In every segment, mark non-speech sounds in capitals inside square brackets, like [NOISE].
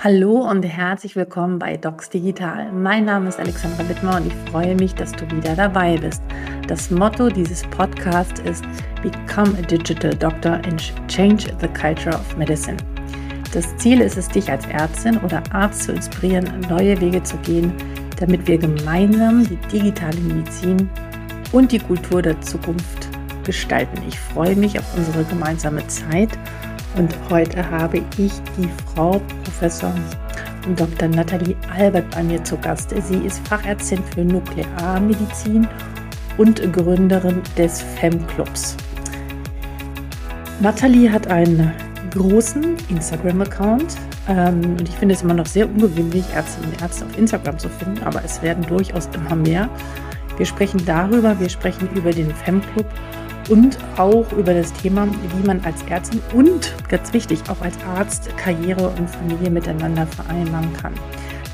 Hallo und herzlich willkommen bei Docs Digital. Mein Name ist Alexandra Wittmer und ich freue mich, dass du wieder dabei bist. Das Motto dieses Podcasts ist Become a Digital Doctor and Change the Culture of Medicine. Das Ziel ist es, dich als Ärztin oder Arzt zu inspirieren, neue Wege zu gehen, damit wir gemeinsam die digitale Medizin und die Kultur der Zukunft gestalten. Ich freue mich auf unsere gemeinsame Zeit und heute habe ich die Frau Professor Dr. Nathalie Albert bei mir zu Gast. Sie ist Fachärztin für Nuklearmedizin und Gründerin des FEM-Clubs. Nathalie hat einen großen Instagram-Account ähm, und ich finde es immer noch sehr ungewöhnlich, Ärztinnen und Ärzte auf Instagram zu finden, aber es werden durchaus immer mehr. Wir sprechen darüber, wir sprechen über den FEM-Club und auch über das Thema, wie man als Ärztin und ganz wichtig auch als Arzt Karriere und Familie miteinander vereinbaren kann.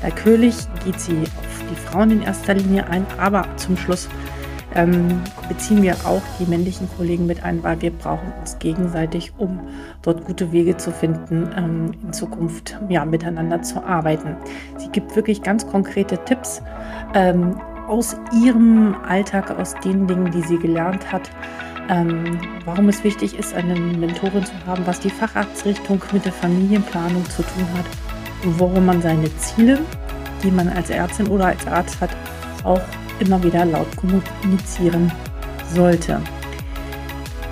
Natürlich geht sie auf die Frauen in erster Linie ein, aber zum Schluss ähm, beziehen wir auch die männlichen Kollegen mit ein, weil wir brauchen uns gegenseitig, um dort gute Wege zu finden, ähm, in Zukunft ja, miteinander zu arbeiten. Sie gibt wirklich ganz konkrete Tipps ähm, aus ihrem Alltag, aus den Dingen, die sie gelernt hat, ähm, warum es wichtig ist, eine Mentorin zu haben, was die Facharztrichtung mit der Familienplanung zu tun hat und warum man seine Ziele, die man als Ärztin oder als Arzt hat, auch immer wieder laut kommunizieren sollte.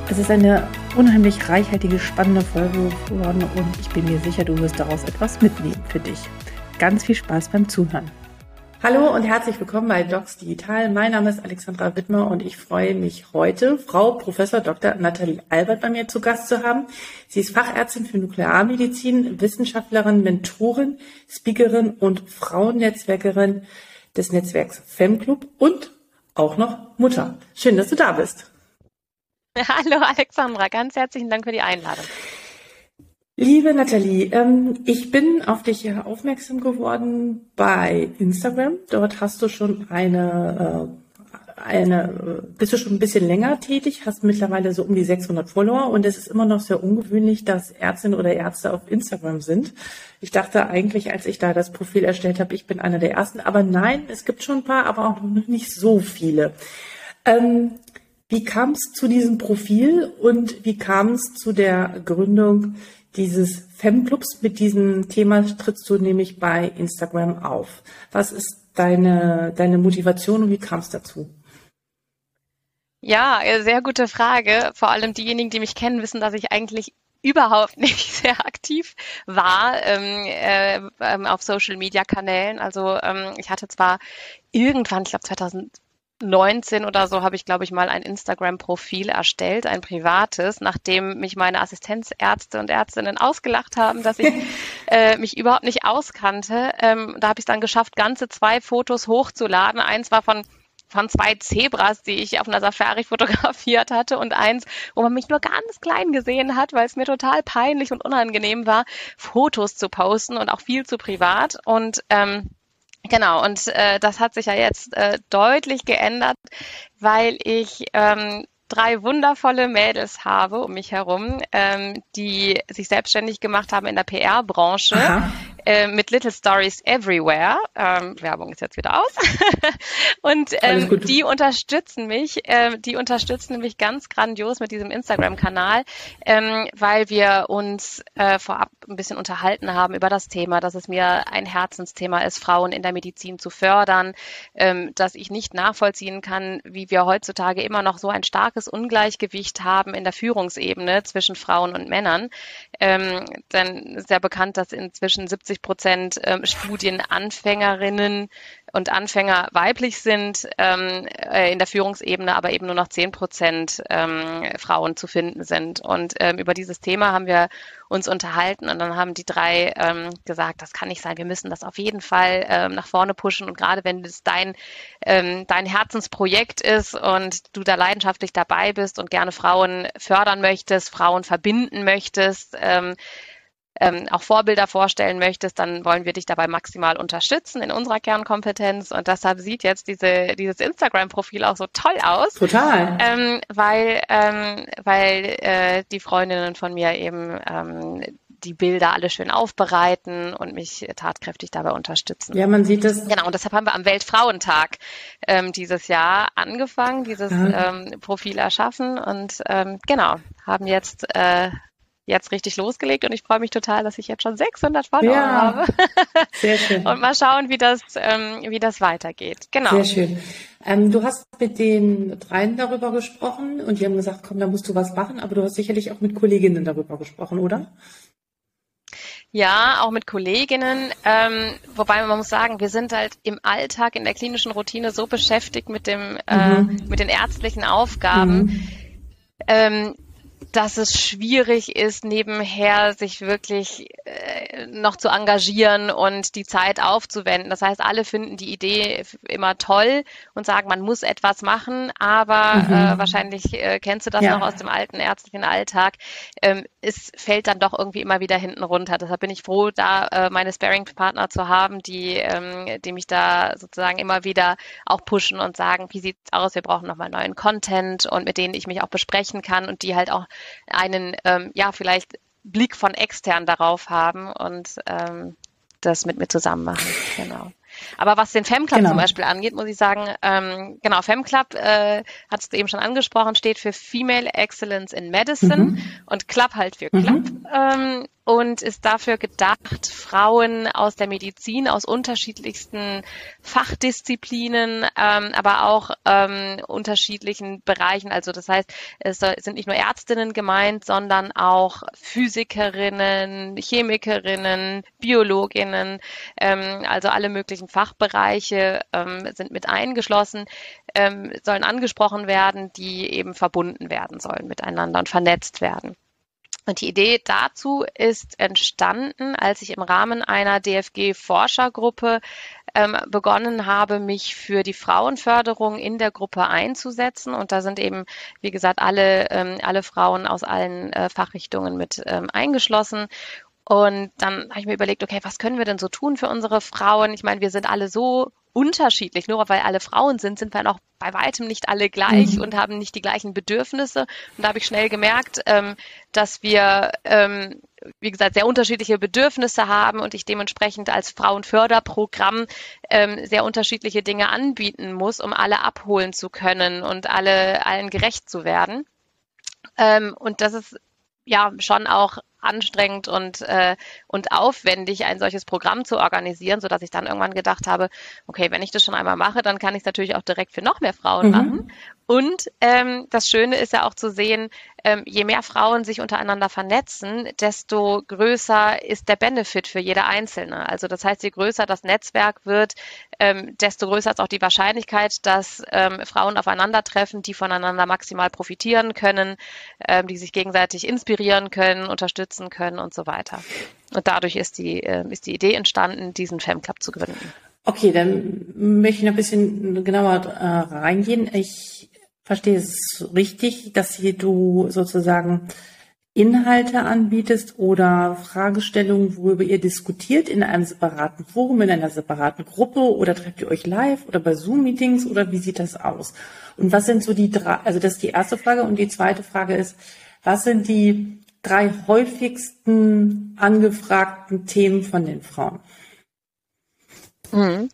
Es ist eine unheimlich reichhaltige, spannende Folge geworden und ich bin mir sicher, du wirst daraus etwas mitnehmen für dich. Ganz viel Spaß beim Zuhören. Hallo und herzlich willkommen bei Docs Digital. Mein Name ist Alexandra Wittmer und ich freue mich heute, Frau Professor Dr. Nathalie Albert bei mir zu Gast zu haben. Sie ist Fachärztin für Nuklearmedizin, Wissenschaftlerin, Mentorin, Speakerin und Frauennetzwerkerin des Netzwerks FemClub und auch noch Mutter. Schön, dass du da bist. [LAUGHS] Hallo Alexandra, ganz herzlichen Dank für die Einladung. Liebe Nathalie, ähm, ich bin auf dich aufmerksam geworden bei Instagram. Dort hast du schon eine, äh, eine, bist du schon ein bisschen länger tätig, hast mittlerweile so um die 600 Follower und es ist immer noch sehr ungewöhnlich, dass Ärztinnen oder Ärzte auf Instagram sind. Ich dachte eigentlich, als ich da das Profil erstellt habe, ich bin einer der ersten, aber nein, es gibt schon ein paar, aber auch noch nicht so viele. Ähm, wie kam es zu diesem Profil und wie kam es zu der Gründung dieses Femclubs. Mit diesem Thema trittst du nämlich bei Instagram auf. Was ist deine, deine Motivation und wie kam es dazu? Ja, äh, sehr gute Frage. Vor allem diejenigen, die mich kennen, wissen, dass ich eigentlich überhaupt [LAUGHS] nicht sehr aktiv war ähm, äh, ähm, auf Social Media Kanälen. Also ähm, ich hatte zwar irgendwann, ich glaube 2000 19 oder so habe ich, glaube ich, mal ein Instagram-Profil erstellt, ein privates, nachdem mich meine Assistenzärzte und Ärztinnen ausgelacht haben, dass ich [LAUGHS] äh, mich überhaupt nicht auskannte. Ähm, da habe ich es dann geschafft, ganze zwei Fotos hochzuladen. Eins war von von zwei Zebras, die ich auf einer Safari [LAUGHS] fotografiert hatte und eins, wo man mich nur ganz klein gesehen hat, weil es mir total peinlich und unangenehm war, Fotos zu posten und auch viel zu privat. Und ähm, Genau, und äh, das hat sich ja jetzt äh, deutlich geändert, weil ich ähm, drei wundervolle Mädels habe um mich herum, ähm, die sich selbstständig gemacht haben in der PR-Branche, äh, mit Little Stories Everywhere. Ähm, Werbung ist jetzt wieder aus. [LAUGHS] und ähm, die unterstützen mich, äh, die unterstützen mich ganz grandios mit diesem Instagram-Kanal, ähm, weil wir uns äh, vorab ein bisschen unterhalten haben über das Thema, dass es mir ein Herzensthema ist, Frauen in der Medizin zu fördern, ähm, dass ich nicht nachvollziehen kann, wie wir heutzutage immer noch so ein starkes Ungleichgewicht haben in der Führungsebene zwischen Frauen und Männern. Ähm, denn ist ja bekannt, dass inzwischen 70 80 Prozent ähm, Studienanfängerinnen und Anfänger weiblich sind, ähm, äh, in der Führungsebene aber eben nur noch 10 Prozent ähm, Frauen zu finden sind. Und über dieses Thema haben wir uns unterhalten und dann haben die drei gesagt, das kann nicht sein, wir müssen das auf jeden Fall nach vorne pushen und gerade wenn es dein, dein Herzensprojekt ist und du da leidenschaftlich dabei bist und gerne Frauen fördern möchtest, Frauen verbinden möchtest, ähm, auch Vorbilder vorstellen möchtest, dann wollen wir dich dabei maximal unterstützen in unserer Kernkompetenz. Und deshalb sieht jetzt diese, dieses Instagram-Profil auch so toll aus. Total. Ähm, weil ähm, weil äh, die Freundinnen von mir eben ähm, die Bilder alle schön aufbereiten und mich tatkräftig dabei unterstützen. Ja, man sieht das. Genau, und deshalb haben wir am Weltfrauentag ähm, dieses Jahr angefangen, dieses ja. ähm, Profil erschaffen und ähm, genau, haben jetzt äh, jetzt richtig losgelegt und ich freue mich total, dass ich jetzt schon 600 Follower ja, habe. [LAUGHS] Sehr schön. und mal schauen, wie das, ähm, wie das weitergeht. Genau. Sehr schön. Ähm, du hast mit den dreien darüber gesprochen und die haben gesagt, komm, da musst du was machen, aber du hast sicherlich auch mit Kolleginnen darüber gesprochen, oder? Ja, auch mit Kolleginnen. Ähm, wobei man muss sagen, wir sind halt im Alltag, in der klinischen Routine so beschäftigt mit dem, äh, mhm. äh, mit den ärztlichen Aufgaben. Mhm. Ähm, dass es schwierig ist, nebenher sich wirklich äh, noch zu engagieren und die Zeit aufzuwenden. Das heißt, alle finden die Idee immer toll und sagen, man muss etwas machen, aber mhm. äh, wahrscheinlich äh, kennst du das ja. noch aus dem alten ärztlichen Alltag. Ähm, es fällt dann doch irgendwie immer wieder hinten runter. Deshalb bin ich froh, da äh, meine Sparing-Partner zu haben, die, ähm, die mich da sozusagen immer wieder auch pushen und sagen, wie sieht's aus, wir brauchen nochmal neuen Content und mit denen ich mich auch besprechen kann und die halt auch einen, ähm, ja, vielleicht Blick von extern darauf haben und ähm, das mit mir zusammen machen. Genau. Aber was den FemClub genau. zum Beispiel angeht, muss ich sagen, ähm, genau, FemClub, äh, hast du eben schon angesprochen, steht für Female Excellence in Medicine mhm. und Club halt für Club. Mhm. Ähm, und ist dafür gedacht, Frauen aus der Medizin, aus unterschiedlichsten Fachdisziplinen, ähm, aber auch ähm, unterschiedlichen Bereichen. Also das heißt, es sind nicht nur Ärztinnen gemeint, sondern auch Physikerinnen, Chemikerinnen, Biologinnen, ähm, also alle möglichen Fachbereiche ähm, sind mit eingeschlossen, ähm, sollen angesprochen werden, die eben verbunden werden sollen miteinander und vernetzt werden. Und die Idee dazu ist entstanden, als ich im Rahmen einer DFG-Forschergruppe ähm, begonnen habe, mich für die Frauenförderung in der Gruppe einzusetzen. Und da sind eben, wie gesagt, alle, ähm, alle Frauen aus allen äh, Fachrichtungen mit ähm, eingeschlossen. Und dann habe ich mir überlegt, okay, was können wir denn so tun für unsere Frauen? Ich meine, wir sind alle so unterschiedlich. Nur weil alle Frauen sind, sind wir noch bei weitem nicht alle gleich mhm. und haben nicht die gleichen Bedürfnisse. Und da habe ich schnell gemerkt, ähm, dass wir, ähm, wie gesagt, sehr unterschiedliche Bedürfnisse haben und ich dementsprechend als Frauenförderprogramm ähm, sehr unterschiedliche Dinge anbieten muss, um alle abholen zu können und alle allen gerecht zu werden. Ähm, und das ist ja schon auch anstrengend und, äh, und aufwendig, ein solches Programm zu organisieren, sodass ich dann irgendwann gedacht habe, okay, wenn ich das schon einmal mache, dann kann ich es natürlich auch direkt für noch mehr Frauen mhm. machen. Und ähm, das Schöne ist ja auch zu sehen, ähm, je mehr Frauen sich untereinander vernetzen, desto größer ist der Benefit für jede Einzelne. Also das heißt, je größer das Netzwerk wird, ähm, desto größer ist auch die Wahrscheinlichkeit, dass ähm, Frauen aufeinandertreffen, die voneinander maximal profitieren können, ähm, die sich gegenseitig inspirieren können, unterstützen können und so weiter. Und dadurch ist die, äh, ist die Idee entstanden, diesen Femclub zu gründen. Okay, dann möchte ich noch ein bisschen genauer äh, reingehen. Ich verstehe es richtig, dass hier du sozusagen Inhalte anbietest oder Fragestellungen, worüber ihr diskutiert in einem separaten Forum, in einer separaten Gruppe oder trefft ihr euch live oder bei Zoom-Meetings oder wie sieht das aus? Und was sind so die drei, also das ist die erste Frage und die zweite Frage ist, was sind die drei häufigsten angefragten Themen von den Frauen? Mhm.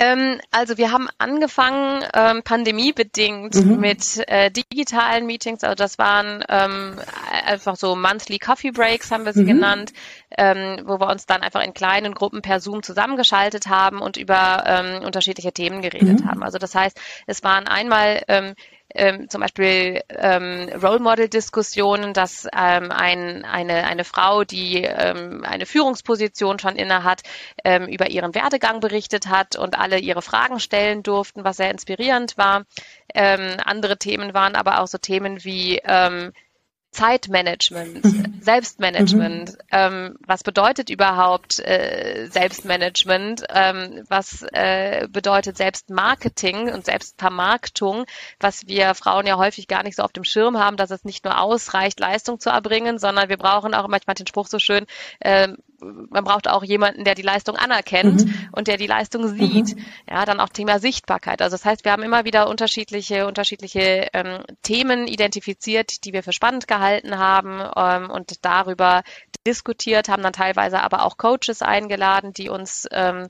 Ähm, also wir haben angefangen ähm, pandemiebedingt mhm. mit äh, digitalen Meetings. Also das waren ähm, einfach so Monthly Coffee Breaks, haben wir sie mhm. genannt, ähm, wo wir uns dann einfach in kleinen Gruppen per Zoom zusammengeschaltet haben und über ähm, unterschiedliche Themen geredet mhm. haben. Also das heißt, es waren einmal ähm, zum Beispiel ähm, Role Model Diskussionen, dass ähm, ein, eine, eine Frau, die ähm, eine Führungsposition schon inne hat, ähm, über ihren Werdegang berichtet hat und alle ihre Fragen stellen durften, was sehr inspirierend war. Ähm, andere Themen waren aber auch so Themen wie ähm, Zeitmanagement. [LAUGHS] Selbstmanagement. Mhm. Ähm, was bedeutet überhaupt äh, Selbstmanagement? Ähm, was äh, bedeutet Selbstmarketing und Selbstvermarktung? Was wir Frauen ja häufig gar nicht so auf dem Schirm haben, dass es nicht nur ausreicht, Leistung zu erbringen, sondern wir brauchen auch manchmal den Spruch so schön, äh, man braucht auch jemanden, der die Leistung anerkennt mhm. und der die Leistung sieht. Mhm. Ja, dann auch Thema Sichtbarkeit. Also das heißt, wir haben immer wieder unterschiedliche, unterschiedliche ähm, Themen identifiziert, die wir für spannend gehalten haben ähm, und darüber diskutiert, haben dann teilweise aber auch Coaches eingeladen, die uns, ähm,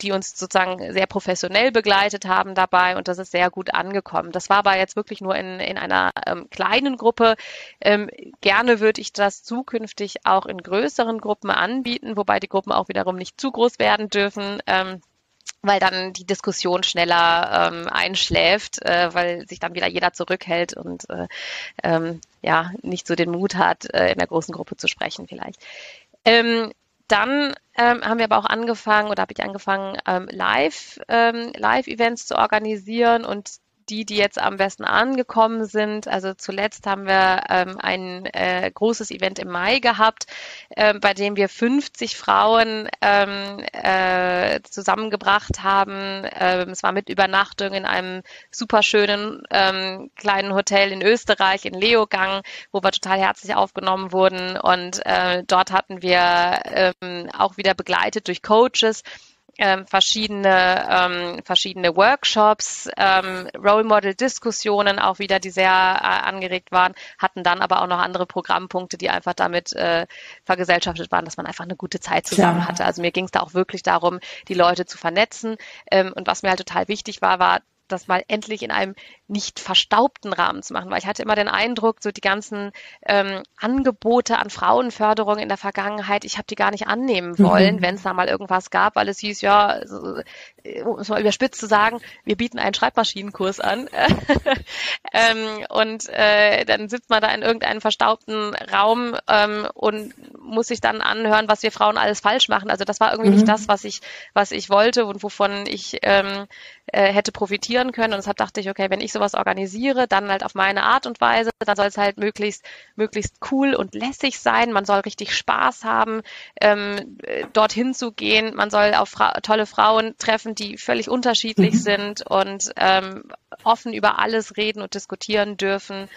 die uns sozusagen sehr professionell begleitet haben dabei und das ist sehr gut angekommen. Das war aber jetzt wirklich nur in, in einer ähm, kleinen Gruppe. Ähm, gerne würde ich das zukünftig auch in größeren Gruppen anbieten, wobei die Gruppen auch wiederum nicht zu groß werden dürfen. Ähm, weil dann die Diskussion schneller ähm, einschläft, äh, weil sich dann wieder jeder zurückhält und äh, ähm, ja nicht so den Mut hat, äh, in der großen Gruppe zu sprechen vielleicht. Ähm, dann ähm, haben wir aber auch angefangen oder habe ich angefangen, ähm, Live, ähm, Live-Events zu organisieren und die, die jetzt am besten angekommen sind. Also zuletzt haben wir ähm, ein äh, großes Event im Mai gehabt, äh, bei dem wir 50 Frauen ähm, äh, zusammengebracht haben. Ähm, es war mit Übernachtung in einem super schönen ähm, kleinen Hotel in Österreich, in Leogang, wo wir total herzlich aufgenommen wurden. Und äh, dort hatten wir ähm, auch wieder begleitet durch Coaches ähm, verschiedene, ähm, verschiedene Workshops, ähm, Role Model Diskussionen auch wieder, die sehr äh, angeregt waren, hatten dann aber auch noch andere Programmpunkte, die einfach damit äh, vergesellschaftet waren, dass man einfach eine gute Zeit zusammen Klar. hatte. Also mir ging es da auch wirklich darum, die Leute zu vernetzen. Ähm, und was mir halt total wichtig war, war, das mal endlich in einem nicht verstaubten Rahmen zu machen, weil ich hatte immer den Eindruck, so die ganzen ähm, Angebote an Frauenförderung in der Vergangenheit, ich habe die gar nicht annehmen wollen, mhm. wenn es da mal irgendwas gab, weil es hieß, ja, so, um es mal überspitzt zu sagen, wir bieten einen Schreibmaschinenkurs an [LAUGHS] ähm, und äh, dann sitzt man da in irgendeinem verstaubten Raum ähm, und muss sich dann anhören, was wir Frauen alles falsch machen. Also das war irgendwie mhm. nicht das, was ich, was ich wollte und wovon ich ähm, äh, hätte profitieren können. Und deshalb dachte ich, okay, wenn ich sowas organisiere, dann halt auf meine Art und Weise, dann soll es halt möglichst, möglichst cool und lässig sein. Man soll richtig Spaß haben, ähm, dorthin zu gehen. Man soll auf Fra tolle Frauen treffen, die völlig unterschiedlich mhm. sind und ähm, offen über alles reden und diskutieren dürfen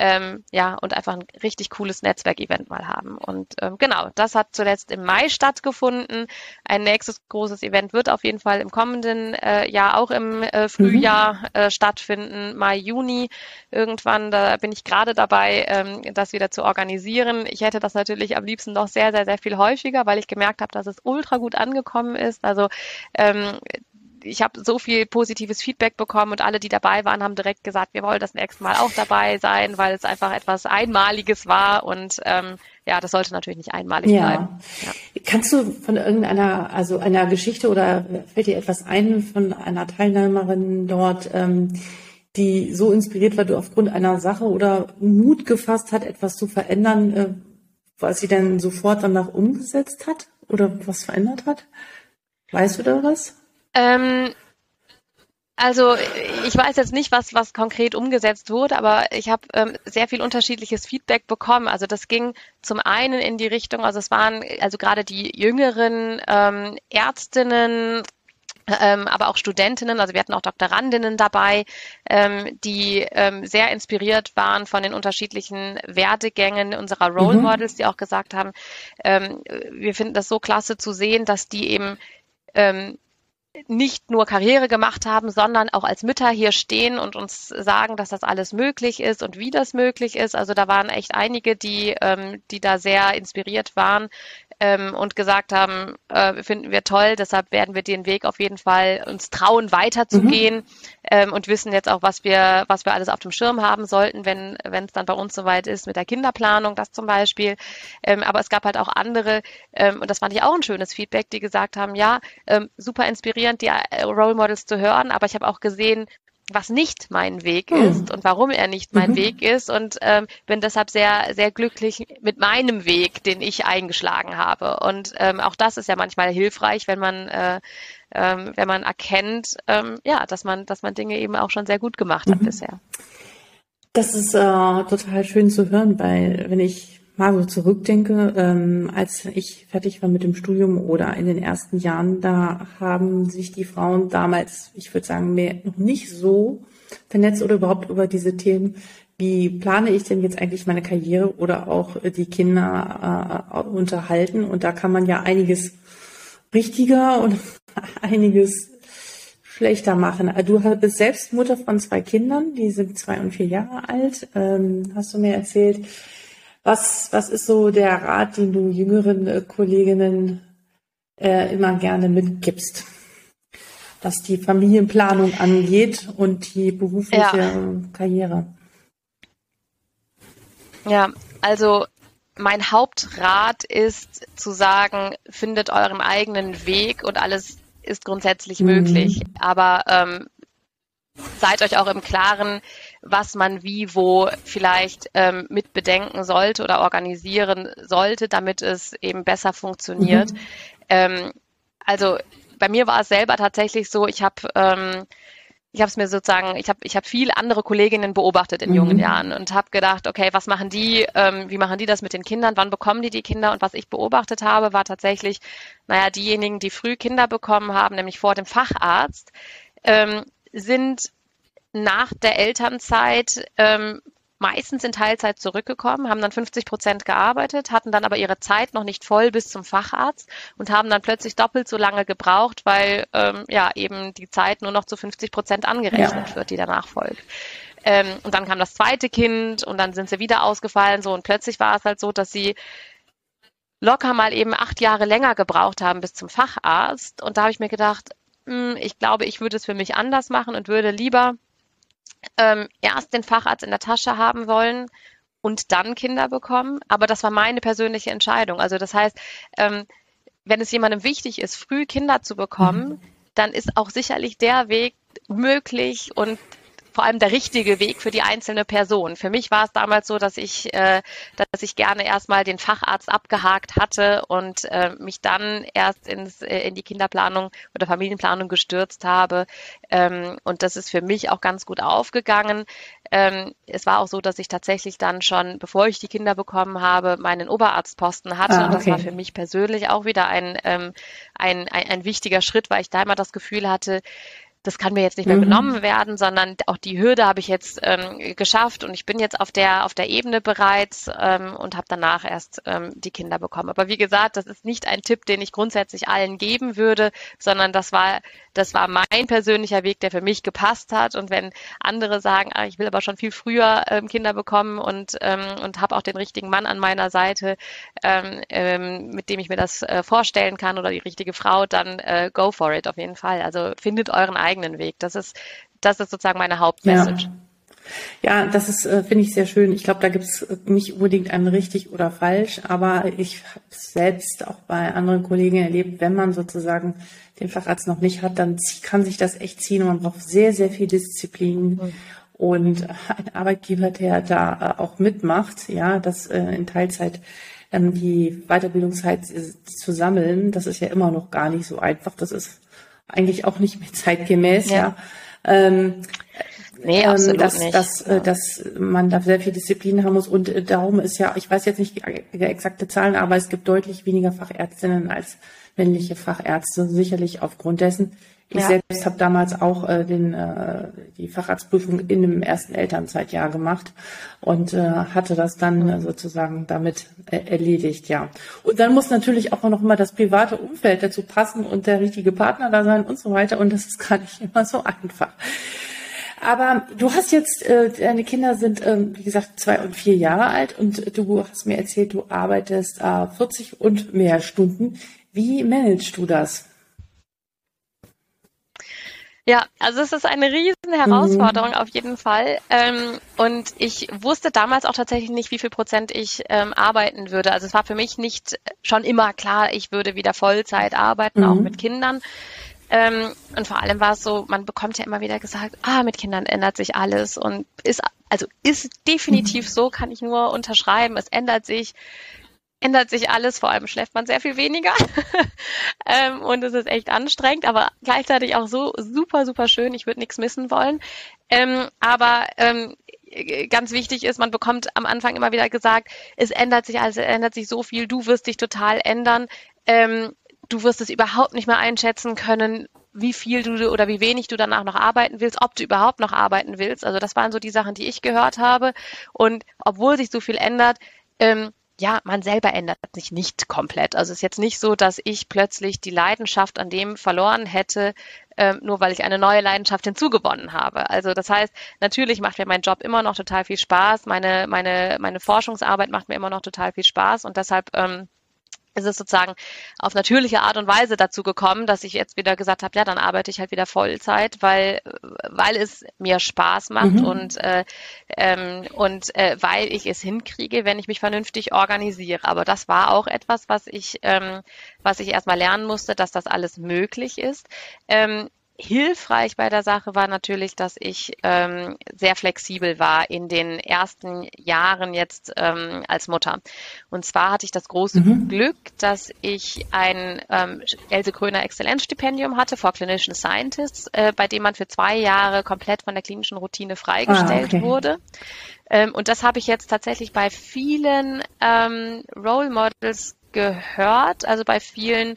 ähm, ja, und einfach ein richtig cooles Netzwerkevent mal haben. Und ähm, genau, das hat zuletzt im Mai stattgefunden. Ein nächstes großes Event wird auf jeden Fall im kommenden äh, Jahr auch im äh, Frühjahr mhm. äh, stattfinden, Mai, Juni irgendwann. Da bin ich gerade dabei, ähm, das wieder zu organisieren. Ich hätte das natürlich am liebsten noch sehr, sehr, sehr viel häufiger, weil ich gemerkt habe, dass es ultra gut angekommen ist. Also ähm, ich habe so viel positives Feedback bekommen und alle, die dabei waren, haben direkt gesagt, wir wollen das nächste Mal auch dabei sein, weil es einfach etwas Einmaliges war und ähm, ja, das sollte natürlich nicht einmalig ja. bleiben. Ja. Kannst du von irgendeiner, also einer Geschichte oder fällt dir etwas ein von einer Teilnehmerin dort, ähm, die so inspiriert war, du aufgrund einer Sache oder Mut gefasst hat, etwas zu verändern, äh, was sie dann sofort danach umgesetzt hat oder was verändert hat? Weißt du da was? Ähm, also ich weiß jetzt nicht, was, was konkret umgesetzt wurde, aber ich habe ähm, sehr viel unterschiedliches Feedback bekommen. Also das ging zum einen in die Richtung, also es waren also gerade die jüngeren ähm, Ärztinnen, ähm, aber auch Studentinnen, also wir hatten auch Doktorandinnen dabei, ähm, die ähm, sehr inspiriert waren von den unterschiedlichen Werdegängen unserer Role mhm. Models, die auch gesagt haben, ähm, wir finden das so klasse zu sehen, dass die eben ähm, nicht nur Karriere gemacht haben, sondern auch als Mütter hier stehen und uns sagen, dass das alles möglich ist und wie das möglich ist. Also da waren echt einige, die, ähm, die da sehr inspiriert waren ähm, und gesagt haben, äh, finden wir toll, deshalb werden wir den Weg auf jeden Fall uns trauen, weiterzugehen mhm. ähm, und wissen jetzt auch, was wir, was wir alles auf dem Schirm haben sollten, wenn wenn es dann bei uns soweit ist mit der Kinderplanung, das zum Beispiel. Ähm, aber es gab halt auch andere, ähm, und das fand ich auch ein schönes Feedback, die gesagt haben, ja, ähm, super inspirierend, die äh, Role Models zu hören, aber ich habe auch gesehen, was nicht mein Weg hm. ist und warum er nicht mein mhm. Weg ist und ähm, bin deshalb sehr, sehr glücklich mit meinem Weg, den ich eingeschlagen habe. Und ähm, auch das ist ja manchmal hilfreich, wenn man, äh, ähm, wenn man erkennt, ähm, ja, dass man, dass man Dinge eben auch schon sehr gut gemacht hat mhm. bisher. Das ist äh, total schön zu hören, weil wenn ich mal so zurückdenke, ähm, als ich fertig war mit dem Studium oder in den ersten Jahren, da haben sich die Frauen damals, ich würde sagen, mehr noch nicht so vernetzt oder überhaupt über diese Themen wie plane ich denn jetzt eigentlich meine Karriere oder auch die Kinder äh, unterhalten? Und da kann man ja einiges richtiger und [LAUGHS] einiges schlechter machen. Du bist selbst Mutter von zwei Kindern, die sind zwei und vier Jahre alt. Ähm, hast du mir erzählt, was, was ist so der Rat, den du jüngeren äh, Kolleginnen äh, immer gerne mitgibst? Was die Familienplanung angeht und die berufliche ja. Karriere. Ja, also mein Hauptrat ist zu sagen, findet euren eigenen Weg und alles ist grundsätzlich mhm. möglich. Aber ähm, seid euch auch im Klaren, was man wie wo vielleicht ähm, mit bedenken sollte oder organisieren sollte, damit es eben besser funktioniert. Mhm. Ähm, also bei mir war es selber tatsächlich so, ich habe ähm, ich habe es mir sozusagen, ich habe ich hab viel andere Kolleginnen beobachtet in mhm. jungen Jahren und habe gedacht, okay, was machen die, ähm, wie machen die das mit den Kindern, wann bekommen die die Kinder? Und was ich beobachtet habe, war tatsächlich, naja, diejenigen, die früh Kinder bekommen haben, nämlich vor dem Facharzt, ähm, sind nach der Elternzeit ähm, meistens in Teilzeit zurückgekommen, haben dann 50 Prozent gearbeitet, hatten dann aber ihre Zeit noch nicht voll bis zum Facharzt und haben dann plötzlich doppelt so lange gebraucht, weil ähm, ja eben die Zeit nur noch zu 50 Prozent angerechnet ja. wird, die danach folgt. Ähm, und dann kam das zweite Kind und dann sind sie wieder ausgefallen so und plötzlich war es halt so, dass sie locker mal eben acht Jahre länger gebraucht haben bis zum Facharzt. Und da habe ich mir gedacht, mh, hm, ich glaube, ich würde es für mich anders machen und würde lieber ähm, erst den Facharzt in der Tasche haben wollen und dann Kinder bekommen. Aber das war meine persönliche Entscheidung. Also das heißt, ähm, wenn es jemandem wichtig ist, früh Kinder zu bekommen, mhm. dann ist auch sicherlich der Weg möglich und vor allem der richtige Weg für die einzelne Person. Für mich war es damals so, dass ich, äh, dass ich gerne erstmal den Facharzt abgehakt hatte und äh, mich dann erst ins, äh, in die Kinderplanung oder Familienplanung gestürzt habe. Ähm, und das ist für mich auch ganz gut aufgegangen. Ähm, es war auch so, dass ich tatsächlich dann schon, bevor ich die Kinder bekommen habe, meinen Oberarztposten hatte. Ah, okay. Und das war für mich persönlich auch wieder ein, ähm, ein, ein, ein wichtiger Schritt, weil ich da immer das Gefühl hatte, das kann mir jetzt nicht mehr mhm. genommen werden, sondern auch die Hürde habe ich jetzt ähm, geschafft und ich bin jetzt auf der auf der Ebene bereits ähm, und habe danach erst ähm, die Kinder bekommen. Aber wie gesagt, das ist nicht ein Tipp, den ich grundsätzlich allen geben würde, sondern das war das war mein persönlicher Weg, der für mich gepasst hat. Und wenn andere sagen, ah, ich will aber schon viel früher ähm, Kinder bekommen und ähm, und habe auch den richtigen Mann an meiner Seite, ähm, ähm, mit dem ich mir das äh, vorstellen kann oder die richtige Frau, dann äh, go for it auf jeden Fall. Also findet euren eigenen eigenen Weg. Das ist, das ist sozusagen meine Hauptmessage. Ja. Ja, das ist, äh, finde ich sehr schön. Ich glaube, da gibt es nicht unbedingt ein richtig oder falsch, aber ich habe selbst auch bei anderen Kollegen erlebt, wenn man sozusagen den Facharzt noch nicht hat, dann kann sich das echt ziehen und man braucht sehr, sehr viel Disziplin. Mhm. Und ein Arbeitgeber, der da äh, auch mitmacht, ja, das äh, in Teilzeit ähm, die Weiterbildungszeit zu sammeln, das ist ja immer noch gar nicht so einfach. Das ist eigentlich auch nicht mehr zeitgemäß, ja. ja. Ähm, Nee, ähm, dass, nicht. Dass, äh, ja. dass man da sehr viel Disziplin haben muss. Und äh, darum ist ja, ich weiß jetzt nicht die exakte Zahlen, aber es gibt deutlich weniger Fachärztinnen als männliche Fachärzte, sicherlich aufgrund dessen. Ich ja. selbst habe damals auch äh, den, äh, die Facharztprüfung in dem ersten Elternzeitjahr gemacht und äh, hatte das dann äh, sozusagen damit äh, erledigt, ja. Und dann muss natürlich auch noch mal das private Umfeld dazu passen und der richtige Partner da sein und so weiter. Und das ist gar nicht immer so einfach. Aber du hast jetzt, äh, deine Kinder sind, ähm, wie gesagt, zwei und vier Jahre alt und du hast mir erzählt, du arbeitest äh, 40 und mehr Stunden. Wie managst du das? Ja, also es ist eine riesen Herausforderung mhm. auf jeden Fall. Ähm, und ich wusste damals auch tatsächlich nicht, wie viel Prozent ich ähm, arbeiten würde. Also es war für mich nicht schon immer klar, ich würde wieder Vollzeit arbeiten, mhm. auch mit Kindern. Ähm, und vor allem war es so, man bekommt ja immer wieder gesagt, ah, mit Kindern ändert sich alles und ist, also ist definitiv mhm. so, kann ich nur unterschreiben. Es ändert sich ändert sich alles, vor allem schläft man sehr viel weniger [LAUGHS] ähm, und es ist echt anstrengend, aber gleichzeitig auch so super, super schön. Ich würde nichts missen wollen. Ähm, aber ähm, ganz wichtig ist, man bekommt am Anfang immer wieder gesagt, es ändert sich alles, es ändert sich so viel, du wirst dich total ändern. Ähm, du wirst es überhaupt nicht mehr einschätzen können, wie viel du oder wie wenig du danach noch arbeiten willst, ob du überhaupt noch arbeiten willst. Also das waren so die Sachen, die ich gehört habe. Und obwohl sich so viel ändert, ähm, ja, man selber ändert sich nicht komplett. Also es ist jetzt nicht so, dass ich plötzlich die Leidenschaft an dem verloren hätte, ähm, nur weil ich eine neue Leidenschaft hinzugewonnen habe. Also das heißt, natürlich macht mir mein Job immer noch total viel Spaß, meine, meine, meine Forschungsarbeit macht mir immer noch total viel Spaß und deshalb ähm, ist es sozusagen auf natürliche Art und Weise dazu gekommen, dass ich jetzt wieder gesagt habe, ja, dann arbeite ich halt wieder Vollzeit, weil, weil es mir Spaß macht mhm. und, äh, ähm, und äh, weil ich es hinkriege, wenn ich mich vernünftig organisiere. Aber das war auch etwas, was ich, ähm, was ich erstmal lernen musste, dass das alles möglich ist. Ähm, hilfreich bei der Sache war natürlich, dass ich ähm, sehr flexibel war in den ersten Jahren jetzt ähm, als Mutter. Und zwar hatte ich das große mhm. Glück, dass ich ein ähm, Else Kröner Exzellenzstipendium hatte for Clinician Scientists, äh, bei dem man für zwei Jahre komplett von der klinischen Routine freigestellt ah, okay. wurde. Ähm, und das habe ich jetzt tatsächlich bei vielen ähm, Role Models gehört, also bei vielen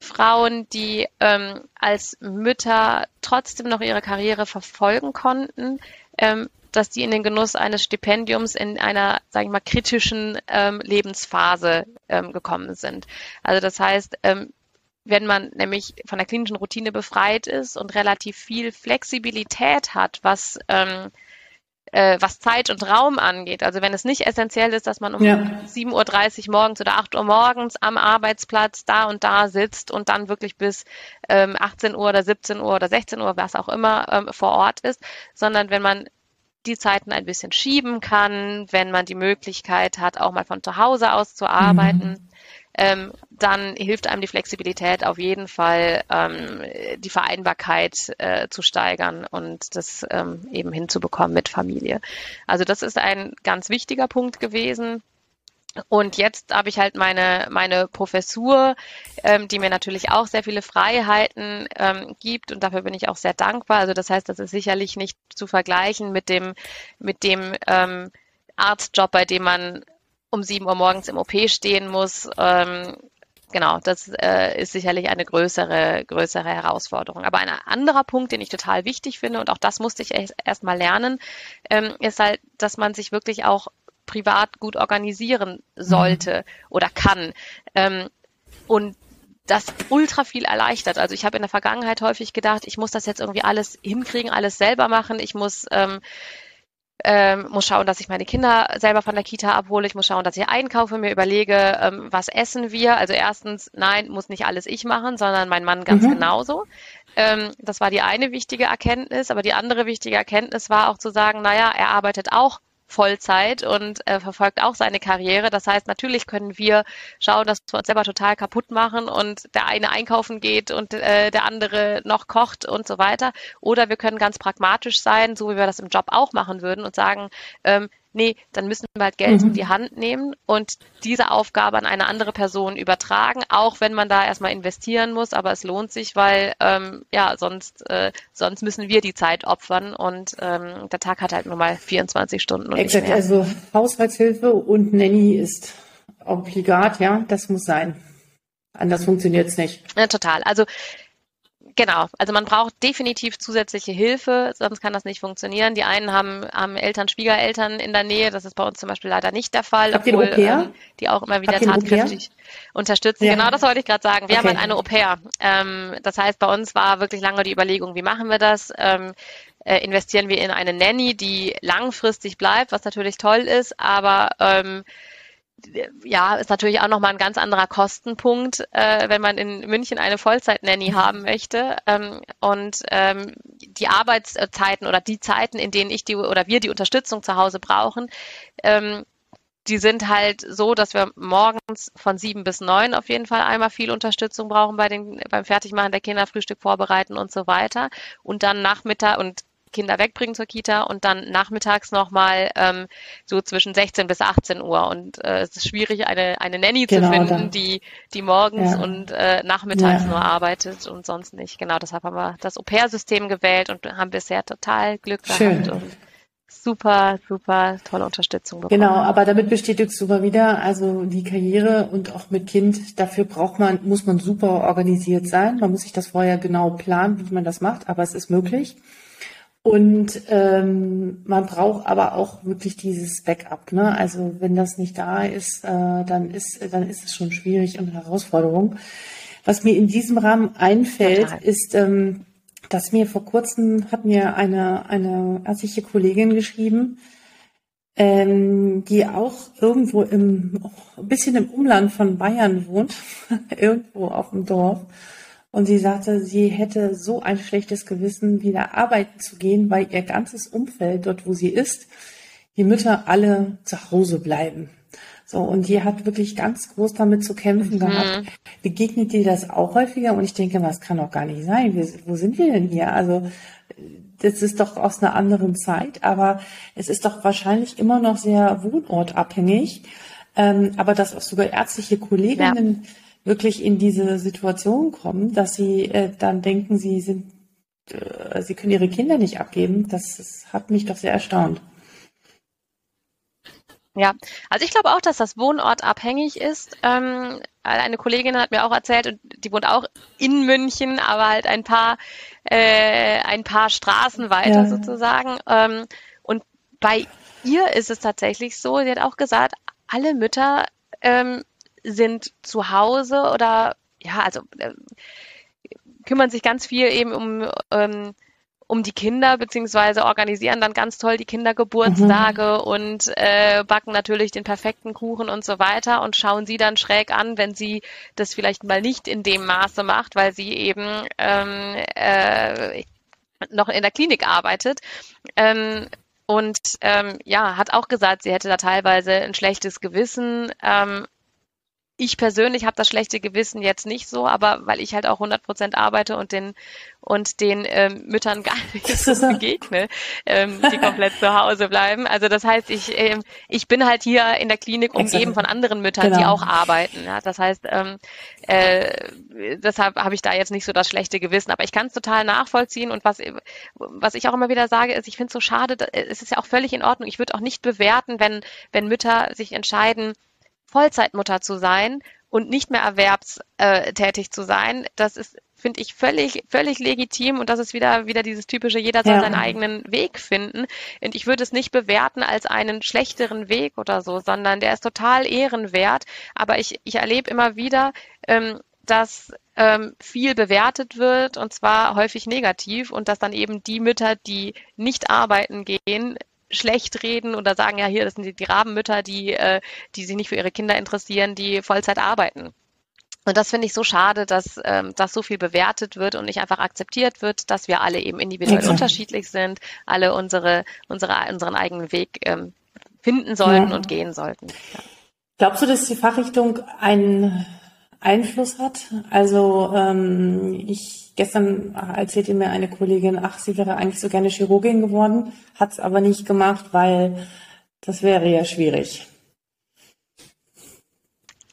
Frauen, die ähm, als Mütter trotzdem noch ihre Karriere verfolgen konnten, ähm, dass die in den Genuss eines Stipendiums in einer, sage ich mal, kritischen ähm, Lebensphase ähm, gekommen sind. Also das heißt, ähm, wenn man nämlich von der klinischen Routine befreit ist und relativ viel Flexibilität hat, was ähm, äh, was Zeit und Raum angeht. Also wenn es nicht essentiell ist, dass man um ja. 7.30 Uhr morgens oder 8 Uhr morgens am Arbeitsplatz da und da sitzt und dann wirklich bis ähm, 18 Uhr oder 17 Uhr oder 16 Uhr, was auch immer, ähm, vor Ort ist, sondern wenn man die Zeiten ein bisschen schieben kann, wenn man die Möglichkeit hat, auch mal von zu Hause aus zu arbeiten. Mhm ähm, dann hilft einem die Flexibilität auf jeden Fall, ähm, die Vereinbarkeit äh, zu steigern und das ähm, eben hinzubekommen mit Familie. Also das ist ein ganz wichtiger Punkt gewesen. Und jetzt habe ich halt meine, meine Professur, ähm, die mir natürlich auch sehr viele Freiheiten ähm, gibt und dafür bin ich auch sehr dankbar. Also das heißt, das ist sicherlich nicht zu vergleichen mit dem, mit dem ähm, Arztjob, bei dem man um sieben Uhr morgens im OP stehen muss. Ähm, genau, das äh, ist sicherlich eine größere, größere Herausforderung. Aber ein anderer Punkt, den ich total wichtig finde, und auch das musste ich erst mal lernen, ähm, ist halt, dass man sich wirklich auch privat gut organisieren sollte mhm. oder kann. Ähm, und das ultra viel erleichtert. Also ich habe in der Vergangenheit häufig gedacht, ich muss das jetzt irgendwie alles hinkriegen, alles selber machen. Ich muss ähm, ähm, muss schauen, dass ich meine Kinder selber von der Kita abhole. Ich muss schauen, dass ich einkaufe, mir überlege, ähm, was essen wir. Also erstens, nein, muss nicht alles ich machen, sondern mein Mann ganz mhm. genauso. Ähm, das war die eine wichtige Erkenntnis. Aber die andere wichtige Erkenntnis war auch zu sagen, naja, er arbeitet auch Vollzeit und äh, verfolgt auch seine Karriere. Das heißt, natürlich können wir schauen, dass wir uns selber total kaputt machen und der eine einkaufen geht und äh, der andere noch kocht und so weiter. Oder wir können ganz pragmatisch sein, so wie wir das im Job auch machen würden und sagen, ähm, nee, dann müssen wir halt Geld mhm. in die Hand nehmen und diese Aufgabe an eine andere Person übertragen, auch wenn man da erstmal investieren muss, aber es lohnt sich, weil ähm, ja, sonst, äh, sonst müssen wir die Zeit opfern und ähm, der Tag hat halt nur mal 24 Stunden. Und Exakt, also Haushaltshilfe und Nanny ist obligat, ja, das muss sein. Anders funktioniert es nicht. Ja, total. Also Genau, also man braucht definitiv zusätzliche Hilfe, sonst kann das nicht funktionieren. Die einen haben, haben Eltern, Schwiegereltern in der Nähe, das ist bei uns zum Beispiel leider nicht der Fall, Habt obwohl ähm, die auch immer wieder tatkräftig unterstützen. Ja. Genau, das wollte ich gerade sagen. Wir okay. haben halt eine Au pair. Ähm, das heißt, bei uns war wirklich lange die Überlegung, wie machen wir das? Ähm, äh, investieren wir in eine Nanny, die langfristig bleibt, was natürlich toll ist, aber ähm, ja, ist natürlich auch nochmal ein ganz anderer Kostenpunkt, äh, wenn man in München eine Vollzeit-Nanny haben möchte. Ähm, und ähm, die Arbeitszeiten oder die Zeiten, in denen ich die oder wir die Unterstützung zu Hause brauchen, ähm, die sind halt so, dass wir morgens von sieben bis neun auf jeden Fall einmal viel Unterstützung brauchen bei den, beim Fertigmachen der Kinder, Frühstück vorbereiten und so weiter. Und dann Nachmittag und Kinder wegbringen zur Kita und dann nachmittags nochmal ähm, so zwischen 16 bis 18 Uhr. Und äh, es ist schwierig, eine, eine Nanny genau, zu finden, die, die morgens ja. und äh, nachmittags ja. nur arbeitet und sonst nicht. Genau, deshalb haben wir das Au-pair-System gewählt und haben bisher total Glück gehabt. Und super, super tolle Unterstützung bekommen. Genau, aber damit bestätigst du mal wieder, also die Karriere und auch mit Kind, dafür braucht man, muss man super organisiert sein. Man muss sich das vorher genau planen, wie man das macht, aber es ist möglich. Und ähm, man braucht aber auch wirklich dieses Backup. Ne? Also wenn das nicht da ist, äh, dann ist dann ist es schon schwierig und eine Herausforderung. Was mir in diesem Rahmen einfällt, Total. ist ähm, dass mir vor kurzem hat mir eine, eine ärztliche Kollegin geschrieben, ähm, die auch irgendwo im, ein bisschen im Umland von Bayern wohnt, [LAUGHS] irgendwo auf dem Dorf. Und sie sagte, sie hätte so ein schlechtes Gewissen, wieder arbeiten zu gehen, weil ihr ganzes Umfeld dort, wo sie ist, die Mütter alle zu Hause bleiben. So, und die hat wirklich ganz groß damit zu kämpfen mhm. gehabt. Begegnet dir das auch häufiger? Und ich denke, was kann doch gar nicht sein. Wir, wo sind wir denn hier? Also, das ist doch aus einer anderen Zeit, aber es ist doch wahrscheinlich immer noch sehr wohnortabhängig. Ähm, aber dass auch sogar ärztliche Kolleginnen ja. Wirklich in diese Situation kommen, dass sie äh, dann denken, sie sind, äh, sie können ihre Kinder nicht abgeben, das, das hat mich doch sehr erstaunt. Ja, also ich glaube auch, dass das Wohnort abhängig ist. Ähm, eine Kollegin hat mir auch erzählt, die wohnt auch in München, aber halt ein paar, äh, ein paar Straßen weiter ja. sozusagen. Ähm, und bei ihr ist es tatsächlich so, sie hat auch gesagt, alle Mütter ähm, sind zu Hause oder ja, also äh, kümmern sich ganz viel eben um ähm, um die Kinder, beziehungsweise organisieren dann ganz toll die Kindergeburtstage mhm. und äh, backen natürlich den perfekten Kuchen und so weiter und schauen sie dann schräg an, wenn sie das vielleicht mal nicht in dem Maße macht, weil sie eben ähm, äh, noch in der Klinik arbeitet. Ähm, und ähm, ja, hat auch gesagt, sie hätte da teilweise ein schlechtes Gewissen, ähm, ich persönlich habe das schlechte Gewissen jetzt nicht so, aber weil ich halt auch 100 Prozent arbeite und den und den ähm, Müttern gar [LAUGHS] nicht so [LAUGHS] begegne, ähm, die komplett zu Hause bleiben. Also das heißt, ich ähm, ich bin halt hier in der Klinik umgeben von anderen Müttern, genau. die auch arbeiten. Ja? Das heißt, ähm, äh, deshalb habe ich da jetzt nicht so das schlechte Gewissen. Aber ich kann es total nachvollziehen und was was ich auch immer wieder sage, ist, ich finde es so schade. Es ist ja auch völlig in Ordnung. Ich würde auch nicht bewerten, wenn wenn Mütter sich entscheiden Vollzeitmutter zu sein und nicht mehr erwerbstätig zu sein, das ist, finde ich, völlig, völlig legitim und das ist wieder, wieder dieses typische, jeder soll ja. seinen eigenen Weg finden. Und ich würde es nicht bewerten als einen schlechteren Weg oder so, sondern der ist total ehrenwert. Aber ich, ich erlebe immer wieder, ähm, dass ähm, viel bewertet wird und zwar häufig negativ und dass dann eben die Mütter, die nicht arbeiten gehen, schlecht reden oder sagen, ja, hier, das sind die, die Rabenmütter, die, äh, die sich nicht für ihre Kinder interessieren, die Vollzeit arbeiten. Und das finde ich so schade, dass ähm, das so viel bewertet wird und nicht einfach akzeptiert wird, dass wir alle eben individuell okay. unterschiedlich sind, alle unsere, unsere, unseren eigenen Weg ähm, finden sollten ja. und gehen sollten. Ja. Glaubst du, dass die Fachrichtung einen Einfluss hat? Also ähm, ich Gestern erzählte mir eine Kollegin, ach, sie wäre eigentlich so gerne Chirurgin geworden, hat es aber nicht gemacht, weil das wäre ja schwierig.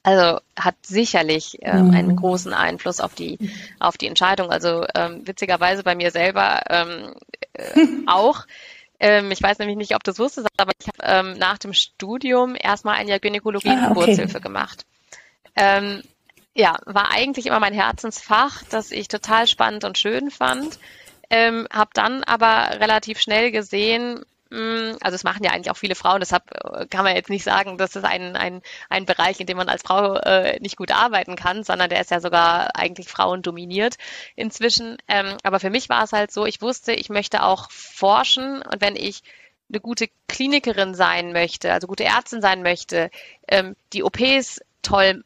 Also hat sicherlich ähm, mhm. einen großen Einfluss auf die auf die Entscheidung. Also ähm, witzigerweise bei mir selber ähm, äh, [LAUGHS] auch. Ähm, ich weiß nämlich nicht, ob du es wusstest, aber ich habe ähm, nach dem Studium erstmal ein Jahr Gynäkologie-Geburtshilfe ah, okay. gemacht. Ähm, ja, war eigentlich immer mein Herzensfach, das ich total spannend und schön fand. Ähm, habe dann aber relativ schnell gesehen, mh, hm, also es machen ja eigentlich auch viele Frauen, deshalb äh, kann man jetzt nicht sagen, das ist ein, ein, ein Bereich, in dem man als Frau äh, nicht gut arbeiten kann, sondern der ist ja sogar eigentlich Frauen dominiert inzwischen. Ähm, aber für mich war es halt so, ich wusste, ich möchte auch forschen und wenn ich eine gute Klinikerin sein möchte, also gute Ärztin sein möchte, ähm, die OPs toll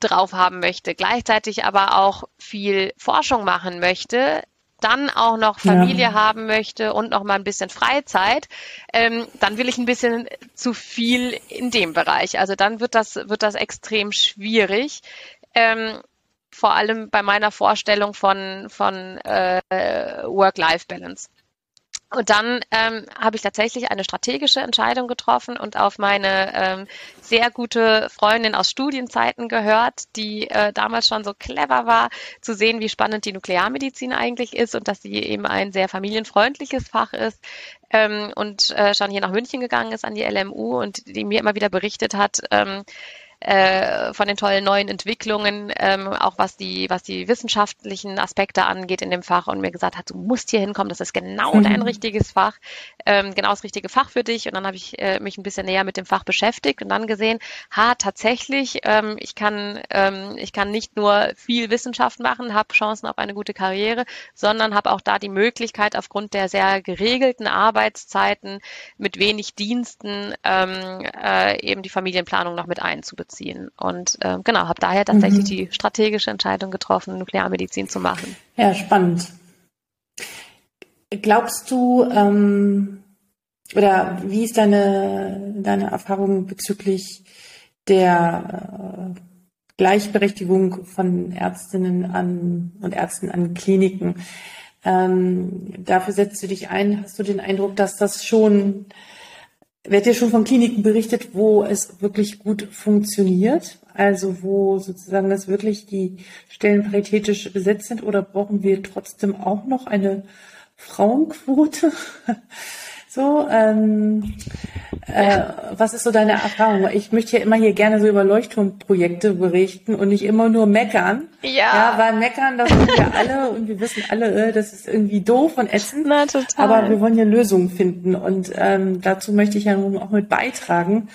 drauf haben möchte, gleichzeitig aber auch viel Forschung machen möchte, dann auch noch Familie ja. haben möchte und noch mal ein bisschen Freizeit, ähm, dann will ich ein bisschen zu viel in dem Bereich. Also dann wird das, wird das extrem schwierig. Ähm, vor allem bei meiner Vorstellung von, von äh, Work-Life-Balance. Und dann ähm, habe ich tatsächlich eine strategische Entscheidung getroffen und auf meine ähm, sehr gute Freundin aus Studienzeiten gehört, die äh, damals schon so clever war, zu sehen, wie spannend die Nuklearmedizin eigentlich ist und dass sie eben ein sehr familienfreundliches Fach ist. Ähm, und äh, schon hier nach München gegangen ist an die LMU und die mir immer wieder berichtet hat, ähm, äh, von den tollen neuen Entwicklungen, ähm, auch was die, was die wissenschaftlichen Aspekte angeht in dem Fach und mir gesagt hat, du musst hier hinkommen, das ist genau mhm. dein richtiges Fach, ähm, genau das richtige Fach für dich. Und dann habe ich äh, mich ein bisschen näher mit dem Fach beschäftigt und dann gesehen, ha, tatsächlich, ähm, ich kann, ähm, ich kann nicht nur viel Wissenschaft machen, habe Chancen auf eine gute Karriere, sondern habe auch da die Möglichkeit, aufgrund der sehr geregelten Arbeitszeiten mit wenig Diensten ähm, äh, eben die Familienplanung noch mit einzubeziehen beziehen. Und äh, genau, habe daher tatsächlich mhm. die strategische Entscheidung getroffen, Nuklearmedizin zu machen. Ja, spannend. Glaubst du, ähm, oder wie ist deine, deine Erfahrung bezüglich der äh, Gleichberechtigung von Ärztinnen an und Ärzten an Kliniken? Ähm, dafür setzt du dich ein. Hast du den Eindruck, dass das schon wird dir schon von Kliniken berichtet, wo es wirklich gut funktioniert? Also wo sozusagen das wirklich die Stellen paritätisch besetzt sind oder brauchen wir trotzdem auch noch eine Frauenquote? So, ähm, äh, was ist so deine Erfahrung? Ich möchte ja immer hier gerne so über Leuchtturmprojekte berichten und nicht immer nur meckern. Ja. Ja, weil meckern, das sind wir alle und wir wissen alle, äh, das ist irgendwie doof und ätzend. Na, total. Aber wir wollen ja Lösungen finden und ähm, dazu möchte ich ja nun auch mit beitragen.